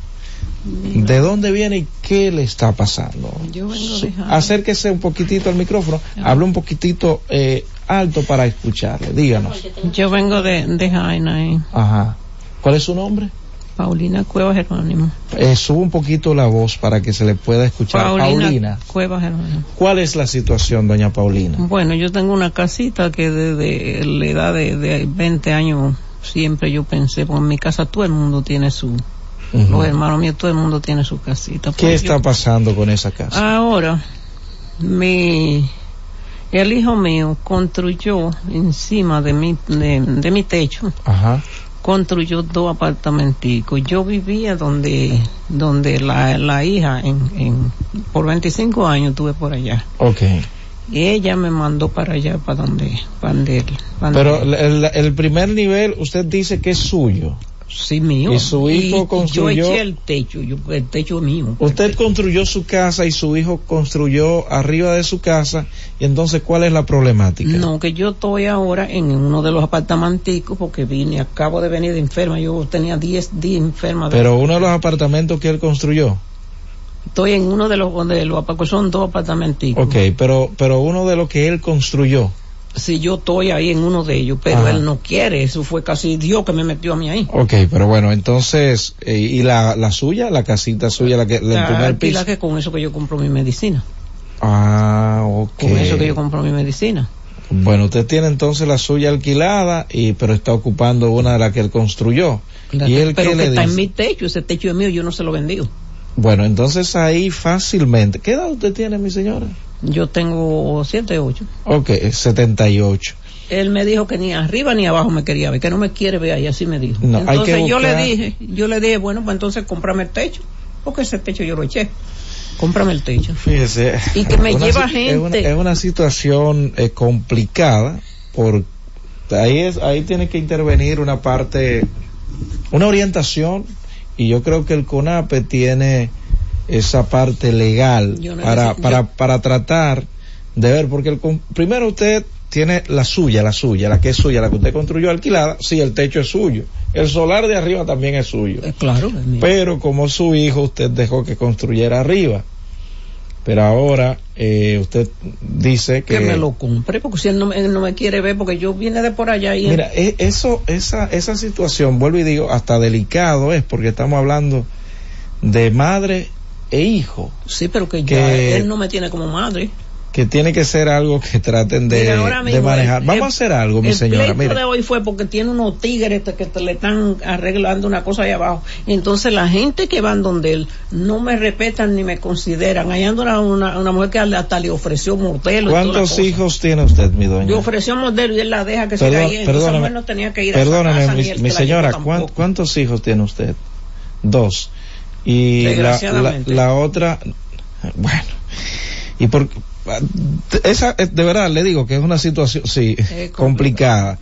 ¿De dónde viene y qué le está pasando? Yo vengo de. Acérquese un poquitito al micrófono, hable un poquitito eh, alto para escucharle, díganos. Yo vengo de, de Jaina, eh. Ajá. ¿Cuál es su nombre? Paulina Cuevas Jerónimo. Eh, sube un poquito la voz para que se le pueda escuchar. Paulina, Paulina, Cuevas Jerónimo. ¿cuál es la situación, doña Paulina? Bueno, yo tengo una casita que desde la edad de, de 20 años siempre yo pensé, porque en mi casa todo el mundo tiene su, Ujú. los hermanos míos, todo el mundo tiene su casita. ¿Qué Pues está yo- pasando con esa casa? Ahora, mi, el hijo mío construyó encima de mi, de, de mi techo, Ajá. construyó dos apartamenticos. Yo vivía donde, donde la, la hija, en, en, por 25 años estuve por allá. Ok. Y ella me mandó para allá, para donde, para donde Pero el primer nivel, usted dice que es suyo. Sí, mío. Y su hijo Y construyó. Yo eché el techo, yo, el techo mío. Usted construyó su casa y su hijo construyó arriba de su casa. Y entonces, ¿cuál es la problemática? No, que yo estoy ahora en uno de los apartamenticos porque vine, acabo de venir de enferma. Yo tenía 10 días enferma. de- Pero uno de los apartamentos que él construyó. Estoy en uno de los, de los son dos apartamenticos. Ok, pero, pero uno de los que él construyó. Sí, yo estoy ahí en uno de ellos, pero Ajá. él no quiere. Eso fue casi Dios que me metió a mí ahí. Ok, pero bueno, entonces, eh, ¿y la, la suya, la casita suya, la que, el La primer piso? que con eso que yo compro mi medicina. Ah, ok. Con eso que yo compro mi medicina. Bueno, usted tiene entonces la suya alquilada, y pero está ocupando una de las que él construyó. La ¿Y él pero que le está en mi techo, ese techo es mío, yo no se lo vendí. Bueno, entonces ahí fácilmente. ¿Qué edad usted tiene, mi señora? Yo tengo 7, 8. Ok, 78. Él me dijo que ni arriba ni abajo me quería ver, que no me quiere ver ahí, así me dijo. No, entonces yo le dije, yo le dije, bueno, pues entonces cómprame el techo, porque ese techo yo lo eché. Cómprame el techo. Fíjese. Y que me una lleva si- Es una, gente. es una situación eh, complicada por ahí es ahí tiene que intervenir una parte, una orientación y yo creo que el CONAPE tiene esa parte legal necesito- para yo- para para tratar de ver porque el primero usted tiene la suya, la suya, la que es suya, la que usted construyó alquilada, sí, el techo es suyo. El solar de arriba también es suyo. claro, es mío. Pero como su hijo, usted dejó que construyera arriba. Pero ahora eh, usted dice que... que me lo compre, porque si él no, me- él no me quiere ver, porque yo vine de por allá y Mira, e- eso, esa, esa situación, vuelvo y digo, hasta delicado es, porque estamos hablando de madre e hijo, sí, pero que, ya él no me tiene como madre. que tiene que ser algo que traten de, manejar. el- Vamos el- a hacer algo, mi el señora, pleito mire. de hoy fue porque tiene unos tigres que te- le están arreglando una cosa ahí abajo. Entonces la gente que van donde él no me respetan ni me consideran. Allá anda una, una, una mujer que hasta le ofreció mortelo. ¿Cuántos hijos tiene usted, mi doña? Le ofreció mortelo y él la deja que se Perdón- la perdóname, no tenía que ir a Perdóname, casa, mi, mi señora, llevó ¿cuán- tampoco. ¿cuántos hijos tiene usted? Dos. Y la, la, la otra, bueno, y por esa, de verdad le digo que es una situación, sí, (laughs) complicada.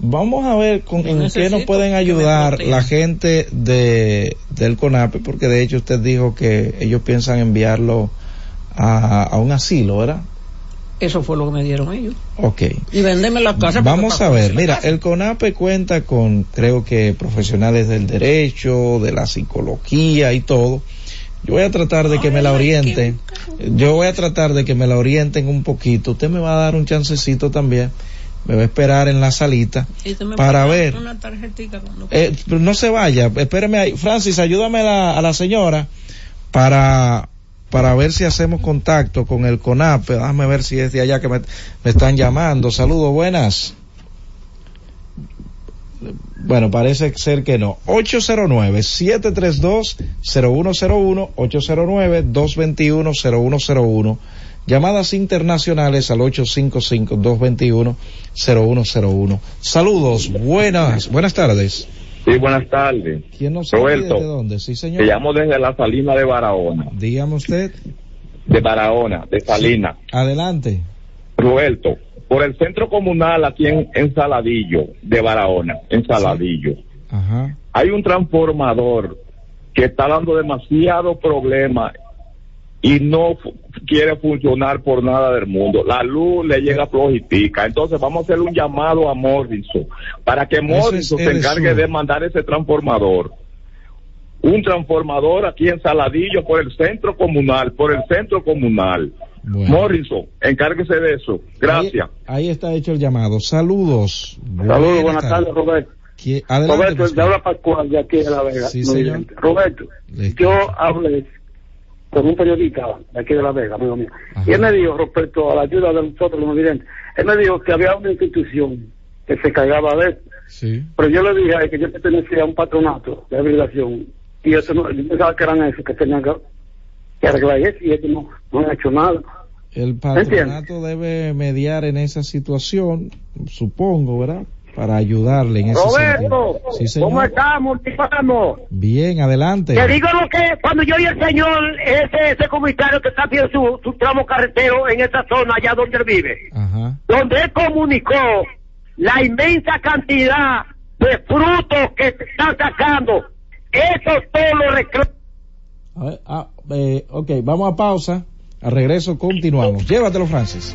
Vamos a ver con, en qué nos pueden ayudar la gente de, del CONAPE, porque de hecho usted dijo que ellos piensan enviarlo a, a un asilo, ¿verdad? Eso fue lo que me dieron ellos. Ok. Y venderme la casa. porque Vamos a ver, mira, casa. el CONAPE cuenta con, creo que profesionales del derecho, de la psicología y todo. Yo voy a tratar de que me la orienten. Yo voy a tratar de que me la orienten un poquito. Usted me va a dar un chancecito también. Me va a esperar en la salita para ver. Una tarjetita Eh, no se vaya, espéreme ahí. Francis, ayúdame a la, a la señora para, para ver si hacemos contacto con el CONAPE. Déjame ver si es de allá que me, me están llamando. Saludos, buenas. Bueno, parece ser que no. 809-732-0101, 809-221-0101. Llamadas internacionales al 855-221-0101. Saludos, buenas, buenas tardes. Sí, buenas tardes. ¿Quién nos Roberto. desde dónde? Sí, señor. Te llamo desde la Salina de Barahona. Dígame usted. De Barahona, de Salina. Adelante. Roberto, por el centro comunal aquí en, en Saladillo, de Barahona, en Saladillo, Ajá. hay un transformador que está dando demasiado problema y no quiere funcionar por nada del mundo. La luz le llega flojitica. Entonces vamos a hacer un llamado a Morrison para que es Morrison se encargue de mandar ese transformador. un transformador aquí en Saladillo por el centro comunal, por el centro comunal. Morrison, encárguese de eso. Gracias. Ahí, ahí está hecho el llamado. Saludos. Saludos, buenas tardes, Roberto. ¿Qui- Adelante, Roberto, te habla Pascual de aquí de La Vega. Sí, señor. Roberto, yo hablé con un periodista de aquí de La Vega, amigo mío. Y él me dijo, respecto a la ayuda de nosotros los videntes, él me dijo que había una institución que se cargaba de esto. Sí. Pero yo le dije a él que yo pertenecía a un patronato de obligación. Y eso no, yo pensaba que eran esos que tenían que, que arreglar eso y ellos no, no han hecho nada. El patronato debe mediar en esa situación, supongo, ¿verdad? Para ayudarle en ese sentido. Roberto, Sí, señor. ¿cómo estamos? ¿Cómo estamos? Bien, adelante. Te digo lo que cuando yo vi al señor, ese, ese comisario que está haciendo su, su tramo carretero en esa zona allá donde él vive, Ajá. donde él comunicó la inmensa cantidad de frutos que están sacando, eso todo lo reclama. A ver, ah, eh, ok, vamos a pausa. A regreso continuamos. Llévatelo, Francis.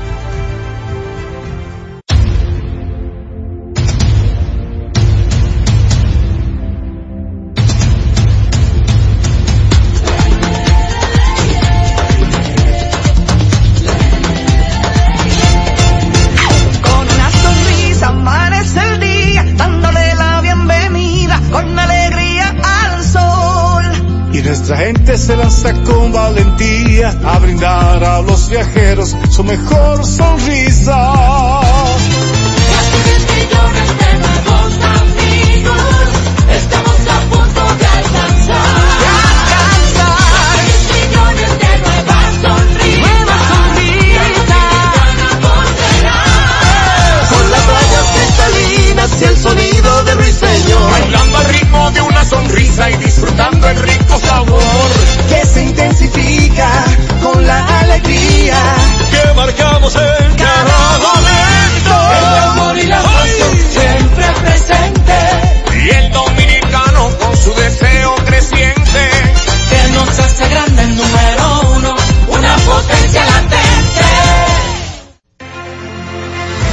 Y nuestra gente se lanza con valentía a brindar a los viajeros su mejor sonrisa. millones de nuevos amigos, estamos a punto de alcanzar. De alcanzar. millones de nuevas sonrisas. Nuevas sonrisas. Con las rayas cristalinas y el sonido de ruiseñor. Bailando una sonrisa y disfrutando el rico sabor que se intensifica con la alegría que marcamos en cada momento. El amor y la pasión siempre presente. Y el dominicano con su deseo creciente Que nos hace grande el número uno, una potencia latente.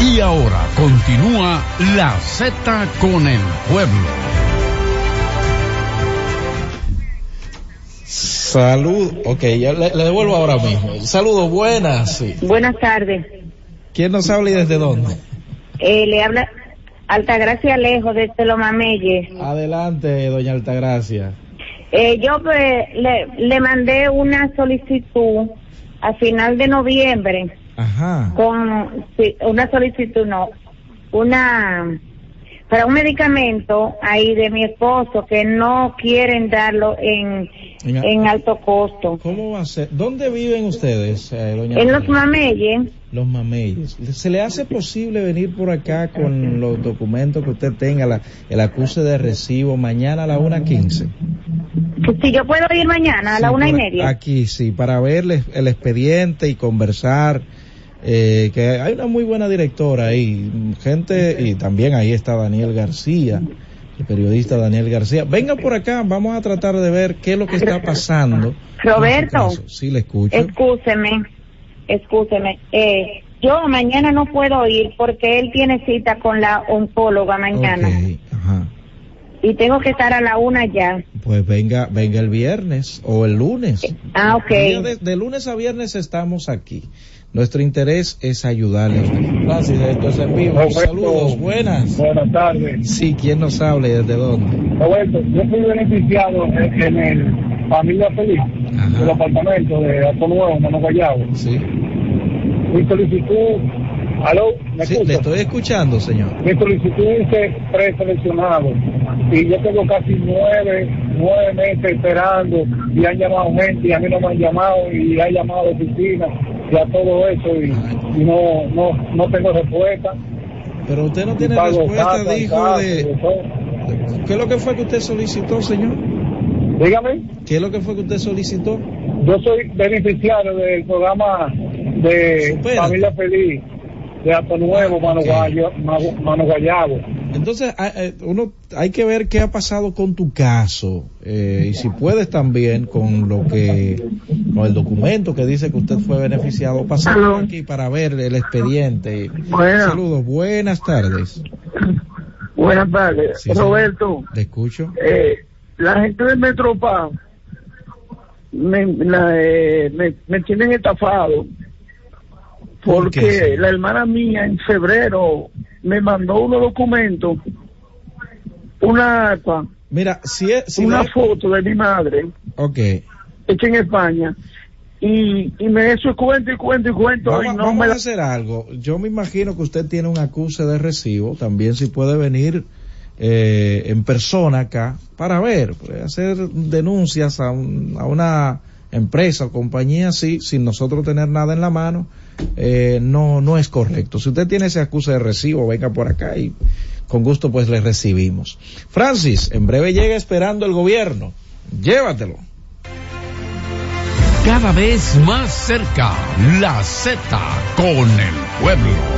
Y ahora continúa la Z con el pueblo. Salud. Ok, ya le, le devuelvo ahora mismo. Saludos, buenas. Sí. Buenas tardes. ¿Quién nos habla y desde dónde? Eh, le habla Altagracia Alejo desde Lomamelle. Adelante, doña Altagracia. Eh, yo pues, le, le mandé una solicitud a final de noviembre Ajá. con sí, una solicitud no una para un medicamento ahí de mi esposo que no quieren darlo en En- en alto costo ¿Cómo va a ser? ¿Dónde viven ustedes, eh, doña en los mameyes Los mameyes. ¿Se le hace posible venir por acá con los documentos que usted tenga, la- el acuse de recibo, mañana a la 1.15? si yo puedo ir mañana a la una y media Aquí, sí, para ver el, el expediente y conversar. Eh, que hay una muy buena directora ahí, gente, y también ahí está Daniel García, el periodista Daniel García. Venga por acá, vamos a tratar de ver qué es lo que está pasando. Roberto Sí, le escucho. Excúseme, excúseme. Eh, yo mañana no puedo ir porque él tiene cita con la oncóloga mañana. Ok, ajá. Y tengo que estar a la una ya. Pues venga, venga el viernes o el lunes. Ah, ok. De lunes a viernes estamos aquí. Nuestro interés es ayudarle a usted. Francis, esto es en vivo. Roberto. Saludos, buenas. Buenas tardes. Sí, ¿quién nos habla y desde dónde? Roberto, yo fui beneficiado en, en el Familia Feliz, del apartamento de Alto Nuevo, Mano Guayabo. Sí. Mi solicitud, ¿aló? ¿Me Sí, le estoy escuchando, señor. Mi solicitud dice preseleccionado y yo tengo casi nueve, nueve meses esperando y han llamado gente y a mí no me han llamado y han llamado oficina y a todo eso y, y no, no, no tengo respuesta. Pero usted no tiene respuesta, casa, dijo, casa, de... ¿Qué es lo que fue que usted solicitó, señor? Dígame. ¿Qué es lo que fue que usted solicitó? Yo soy beneficiario del programa de Supérate. Familia Feliz de Alto Nuevo, Mano, Guayo- Mano- Mano Guayabo. Entonces, a- eh, uno hay que ver qué ha pasado con tu caso eh, y si puedes también con lo que, con el documento que dice que usted fue beneficiado, pasar Aló. aquí para ver el expediente. Buenas. Saludos, buenas tardes. Buenas tardes, Sí, sí. Roberto. Le escucho. Eh, la gente de Metropa me, la, eh, me, me tienen estafado ¿Por qué, porque la hermana mía en febrero me mandó unos documentos, una acta, Mira, si es, si una no- foto de mi madre ok. hecha en España y, y me eso cuento y cuento y cuento Vamos, y no vamos me a la hacer algo. Yo me imagino que usted tiene un acuse de recibo. También si puede venir eh, en persona acá para ver, puede hacer denuncias a, un- a una empresa o compañía así, sin nosotros tener nada en la mano, eh, no, no es correcto. Si usted tiene ese acuse de recibo, venga por acá y con gusto pues le recibimos. Francis, en breve llega esperando el gobierno. Llévatelo. Cada vez más cerca, la Z con el pueblo.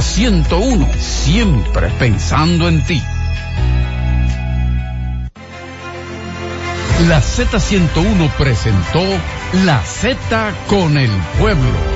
Z101, siempre pensando en ti. La Z101 presentó La Z con el pueblo.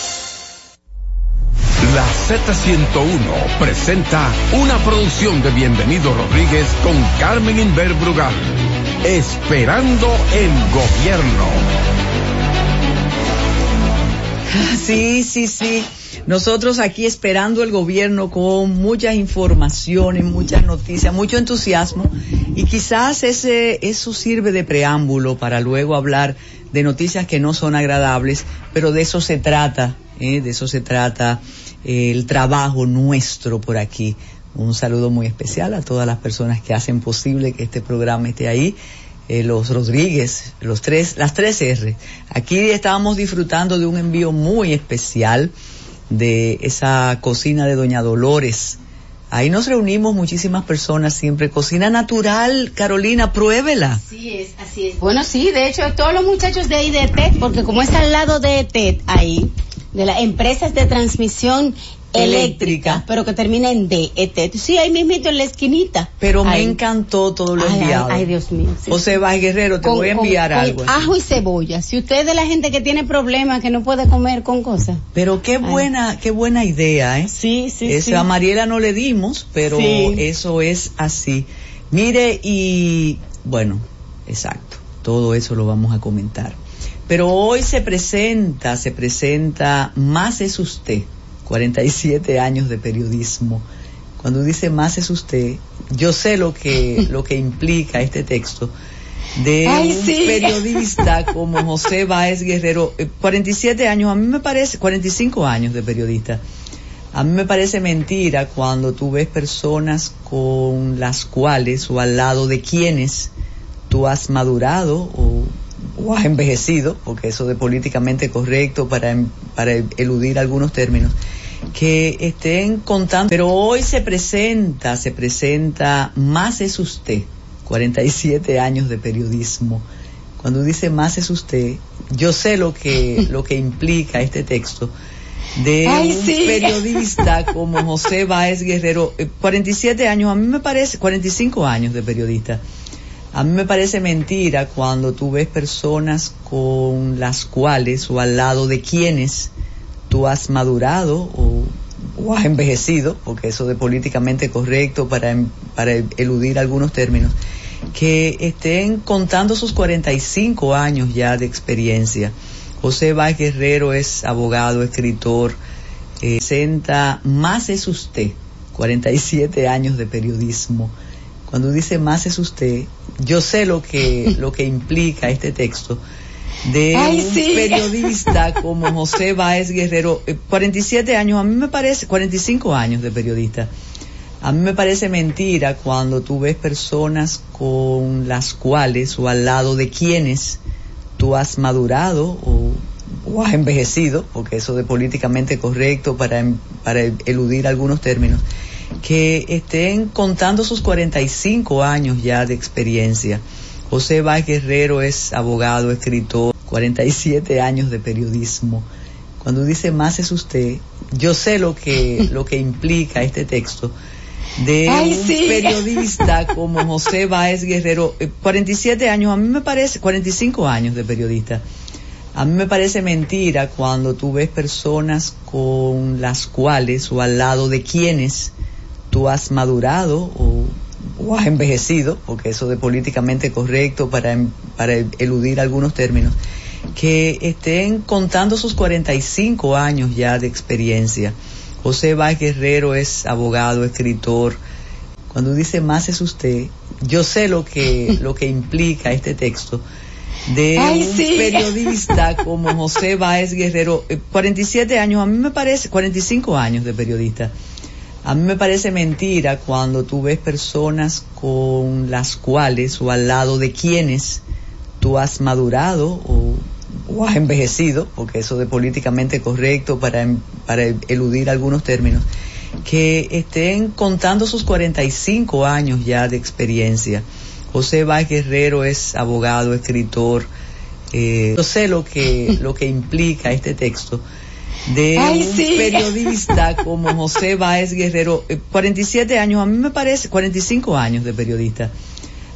La Z101 presenta una producción de Bienvenido Rodríguez con Carmen Inver Brugal. Esperando el gobierno. (laughs) Sí, sí, sí. Nosotros aquí esperando el gobierno con muchas informaciones, muchas noticias, mucho entusiasmo y quizás ese eso sirve de preámbulo para luego hablar de noticias que no son agradables, pero de eso se trata, ¿eh? de eso se trata el trabajo nuestro por aquí. Un saludo muy especial a todas las personas que hacen posible que este programa esté ahí eh, los Rodríguez, los tres, las tres R. Aquí estábamos disfrutando de un envío muy especial de esa cocina de Doña Dolores Ahí nos reunimos muchísimas personas siempre. Cocina natural, Carolina, pruébela. Así es, así es. Bueno, sí, de hecho, todos los muchachos de ahí de TED, porque como está al lado de TED ahí, de las empresas de transmisión eléctrica, pero que termina en D, ETED. Sí, ahí mismito en la esquinita. Pero me encantó todo lo Ay, ay, enviado. ay, Dios mío. sí. José Vázquez Guerrero, te Con- voy a enviar con algo. Ajo y cebolla. Si usted es de la gente que tiene problemas, que no puede comer con cosas. Pero qué buena, qué buena idea, ¿eh? Sí, sí, Esa sí. a Mariela no le dimos, pero Sí. eso es así. Mire, y bueno, exacto, todo eso lo vamos a comentar. Pero hoy se presenta, se presenta Más es usted, 47 años de periodismo. Cuando dice Más es usted, yo sé lo que, lo que implica este texto de (laughs) Ay, un sí. periodista como José Báez Guerrero, eh, 47 años, a mí me parece, 45 años de periodista. A mí me parece mentira cuando tú ves personas con las cuales o al lado de quienes tú has madurado o, o has envejecido, porque eso de políticamente correcto para, em- para eludir algunos términos, que estén contando. Pero hoy se presenta, se presenta Más es usted, 47 años de periodismo. Cuando dice Más es usted, yo sé lo que, lo que implica este texto de (laughs) Ay, un sí. periodista como José Báez Guerrero, eh, 47 años, a mí me parece, 45 años de periodista. A mí me parece mentira cuando tú ves personas con las cuales o al lado de quienes tú has madurado o, has envejecido, porque eso de políticamente correcto para, em- para eludir algunos términos, que estén contando sus 45 años ya de experiencia. José Báez Guerrero es abogado, escritor, eh, presenta Más es usted, 47 años de periodismo. Cuando dice Más es usted, yo sé lo que, (laughs) lo que implica este texto de Ay, un sí. periodista (laughs) como José Báez Guerrero, eh, 47 años, a mí me parece, 45 años de periodista. A mí me parece mentira cuando tú ves personas con las cuales o al lado de quienes tú has madurado o, o has envejecido, porque eso de políticamente correcto para, em- para eludir algunos términos, que estén contando sus 45 años ya de experiencia. José Báez Guerrero es abogado, escritor, 47 años de periodismo. Cuando dice más es usted, yo sé lo que, (laughs) lo que implica este texto de Ay, un sí. (laughs) periodista como José Báez Guerrero, eh, 47 años, a mí me parece, 45 años de periodista. A mí me parece mentira cuando tú ves personas con las cuales o al lado de quienes tú has madurado o, o has envejecido, porque eso de políticamente correcto para, em- para eludir algunos términos, que estén contando sus 45 años ya de experiencia. José Báez Guerrero es abogado, escritor. Cuando dice más es usted, yo sé lo que, (laughs) lo que implica este texto de Ay, un sí. periodista (laughs) como José Báez Guerrero, eh, 47 años, a mí me parece, 45 años de periodista. A mí me parece mentira cuando tú ves personas con las cuales o al lado de quienes tú has madurado o, has envejecido, porque eso de políticamente correcto para, em- para eludir algunos términos, que estén contando sus 45 años ya de experiencia. José Báez Guerrero es abogado, escritor. eh, yo sé lo que, lo que implica este texto de Ay, un sí. periodista (laughs) como José Báez Guerrero, eh, 47 años, a mí me parece, 45 años de periodista.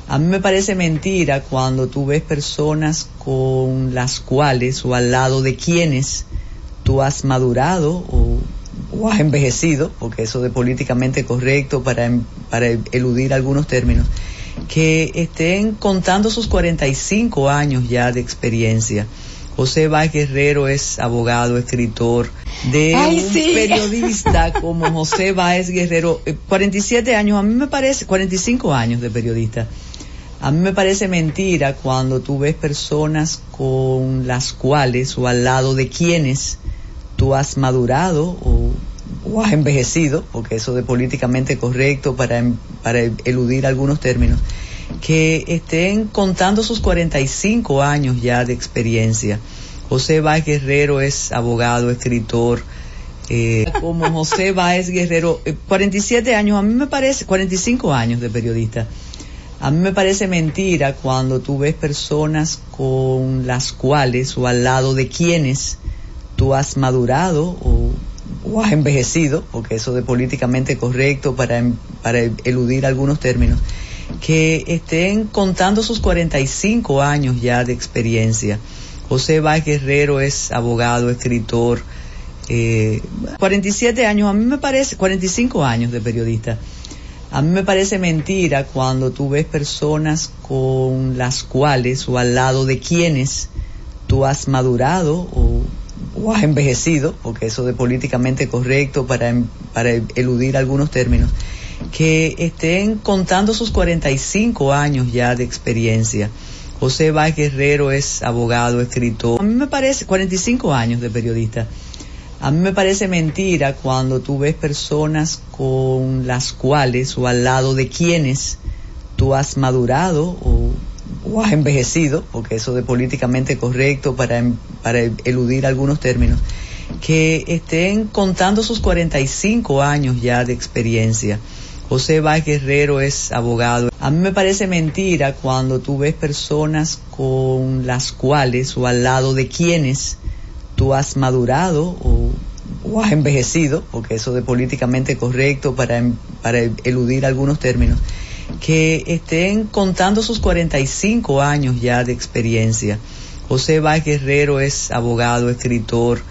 A mí me parece mentira cuando tú ves personas con las cuales o al lado de quienes tú has madurado o, o has envejecido, porque eso de políticamente correcto para, em- para eludir algunos términos, que estén contando sus 45 años ya de experiencia. José Báez Guerrero es abogado, escritor, de Ay, un sí. periodista (laughs) como José Báez Guerrero, eh, 47 años, a mí me parece, 45 años de periodista. A mí me parece mentira cuando tú ves personas con las cuales o al lado de quienes tú has madurado o, o has envejecido, porque eso de políticamente correcto para, em- para eludir algunos términos, que estén contando sus 45 años ya de experiencia. José Báez Guerrero es abogado, escritor. eh, como José Báez Guerrero, eh, 47 años, a mí me parece, 45 años de periodista. A mí me parece mentira cuando tú ves personas con las cuales o al lado de quienes tú has madurado o, o has envejecido, porque eso de políticamente correcto para, em- para eludir algunos términos, que estén contando sus 45 años ya de experiencia. José Báez Guerrero es abogado, escritor, eh, 47 años, a mí me parece, 45 años de periodista. A mí me parece mentira cuando tú ves personas con las cuales o al lado de quienes tú has madurado o, o has envejecido, porque eso de políticamente correcto para, em- para eludir algunos términos, que estén contando sus 45 años ya de experiencia. José Báez Guerrero es abogado, escritor. A mí me parece 45 años de periodista. A mí me parece mentira cuando tú ves personas con las cuales o al lado de quienes tú has madurado o, o has envejecido, porque eso de políticamente correcto para, para eludir algunos términos, que estén contando sus 45 años ya de experiencia. José Báez Guerrero es abogado. A mí me parece mentira cuando tú ves personas con las cuales o al lado de quienes tú has madurado o, has envejecido, porque eso de políticamente correcto para, em- para eludir algunos términos, que estén contando sus 45 años ya de experiencia. José Báez Guerrero es abogado, escritor,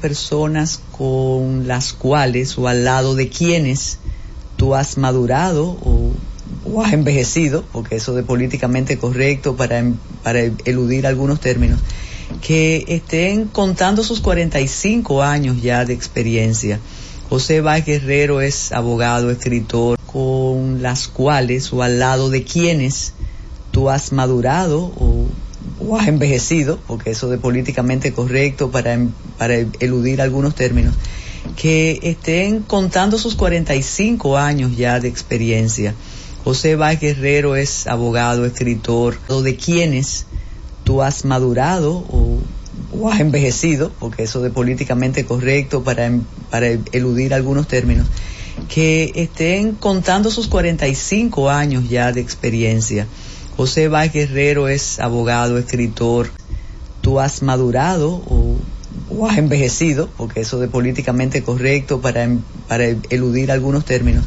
personas con las cuales o al lado de quienes tú has madurado o, has envejecido, porque eso de políticamente correcto para, em- para eludir algunos términos, que estén contando sus 45 años ya de experiencia. José Báez Guerrero es abogado, escritor, con las cuales o al lado de quienes tú has madurado o, o has envejecido, porque eso de políticamente correcto para, em- para eludir algunos términos, que estén contando sus 45 años ya de experiencia. José Báez Guerrero es abogado, escritor, de quienes tú has madurado o, o has envejecido, porque eso de políticamente correcto para, para eludir algunos términos, que estén contando sus 45 años ya de experiencia. José Báez Guerrero es abogado, escritor, tú has madurado o, o has envejecido, porque eso de políticamente correcto para, em- para eludir algunos términos,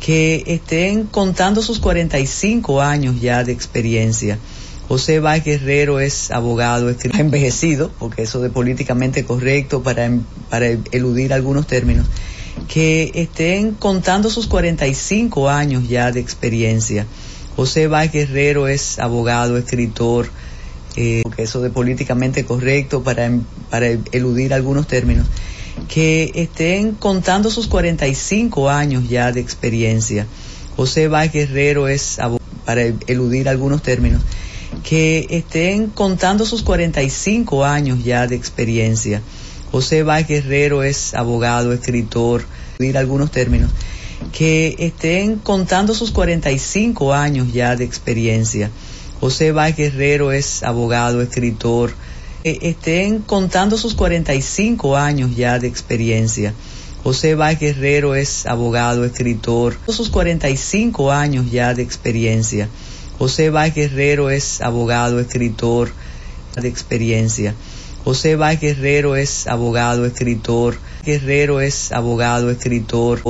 que estén contando sus 45 años ya de experiencia. José Báez Guerrero es abogado, escritor, envejecido, porque eso de políticamente correcto para, em- para eludir algunos términos, que estén contando sus 45 años ya de experiencia. José Báez Guerrero es abogado, escritor, eh, eso de políticamente correcto para, para eludir algunos términos, que estén contando sus 45 años ya de experiencia. José Báez Guerrero es para eludir algunos términos, que estén contando sus 45 años ya de experiencia. José Báez Guerrero es abogado, escritor, eludir algunos términos, que estén contando sus 45 años ya de experiencia. José Báez Guerrero es abogado, escritor, que estén contando sus 45 años ya de experiencia. José Báez Guerrero es abogado, escritor, sus 45 años ya de experiencia. José Báez Guerrero es abogado, escritor, de experiencia. José escritor, Guerrero es abogado, escritor,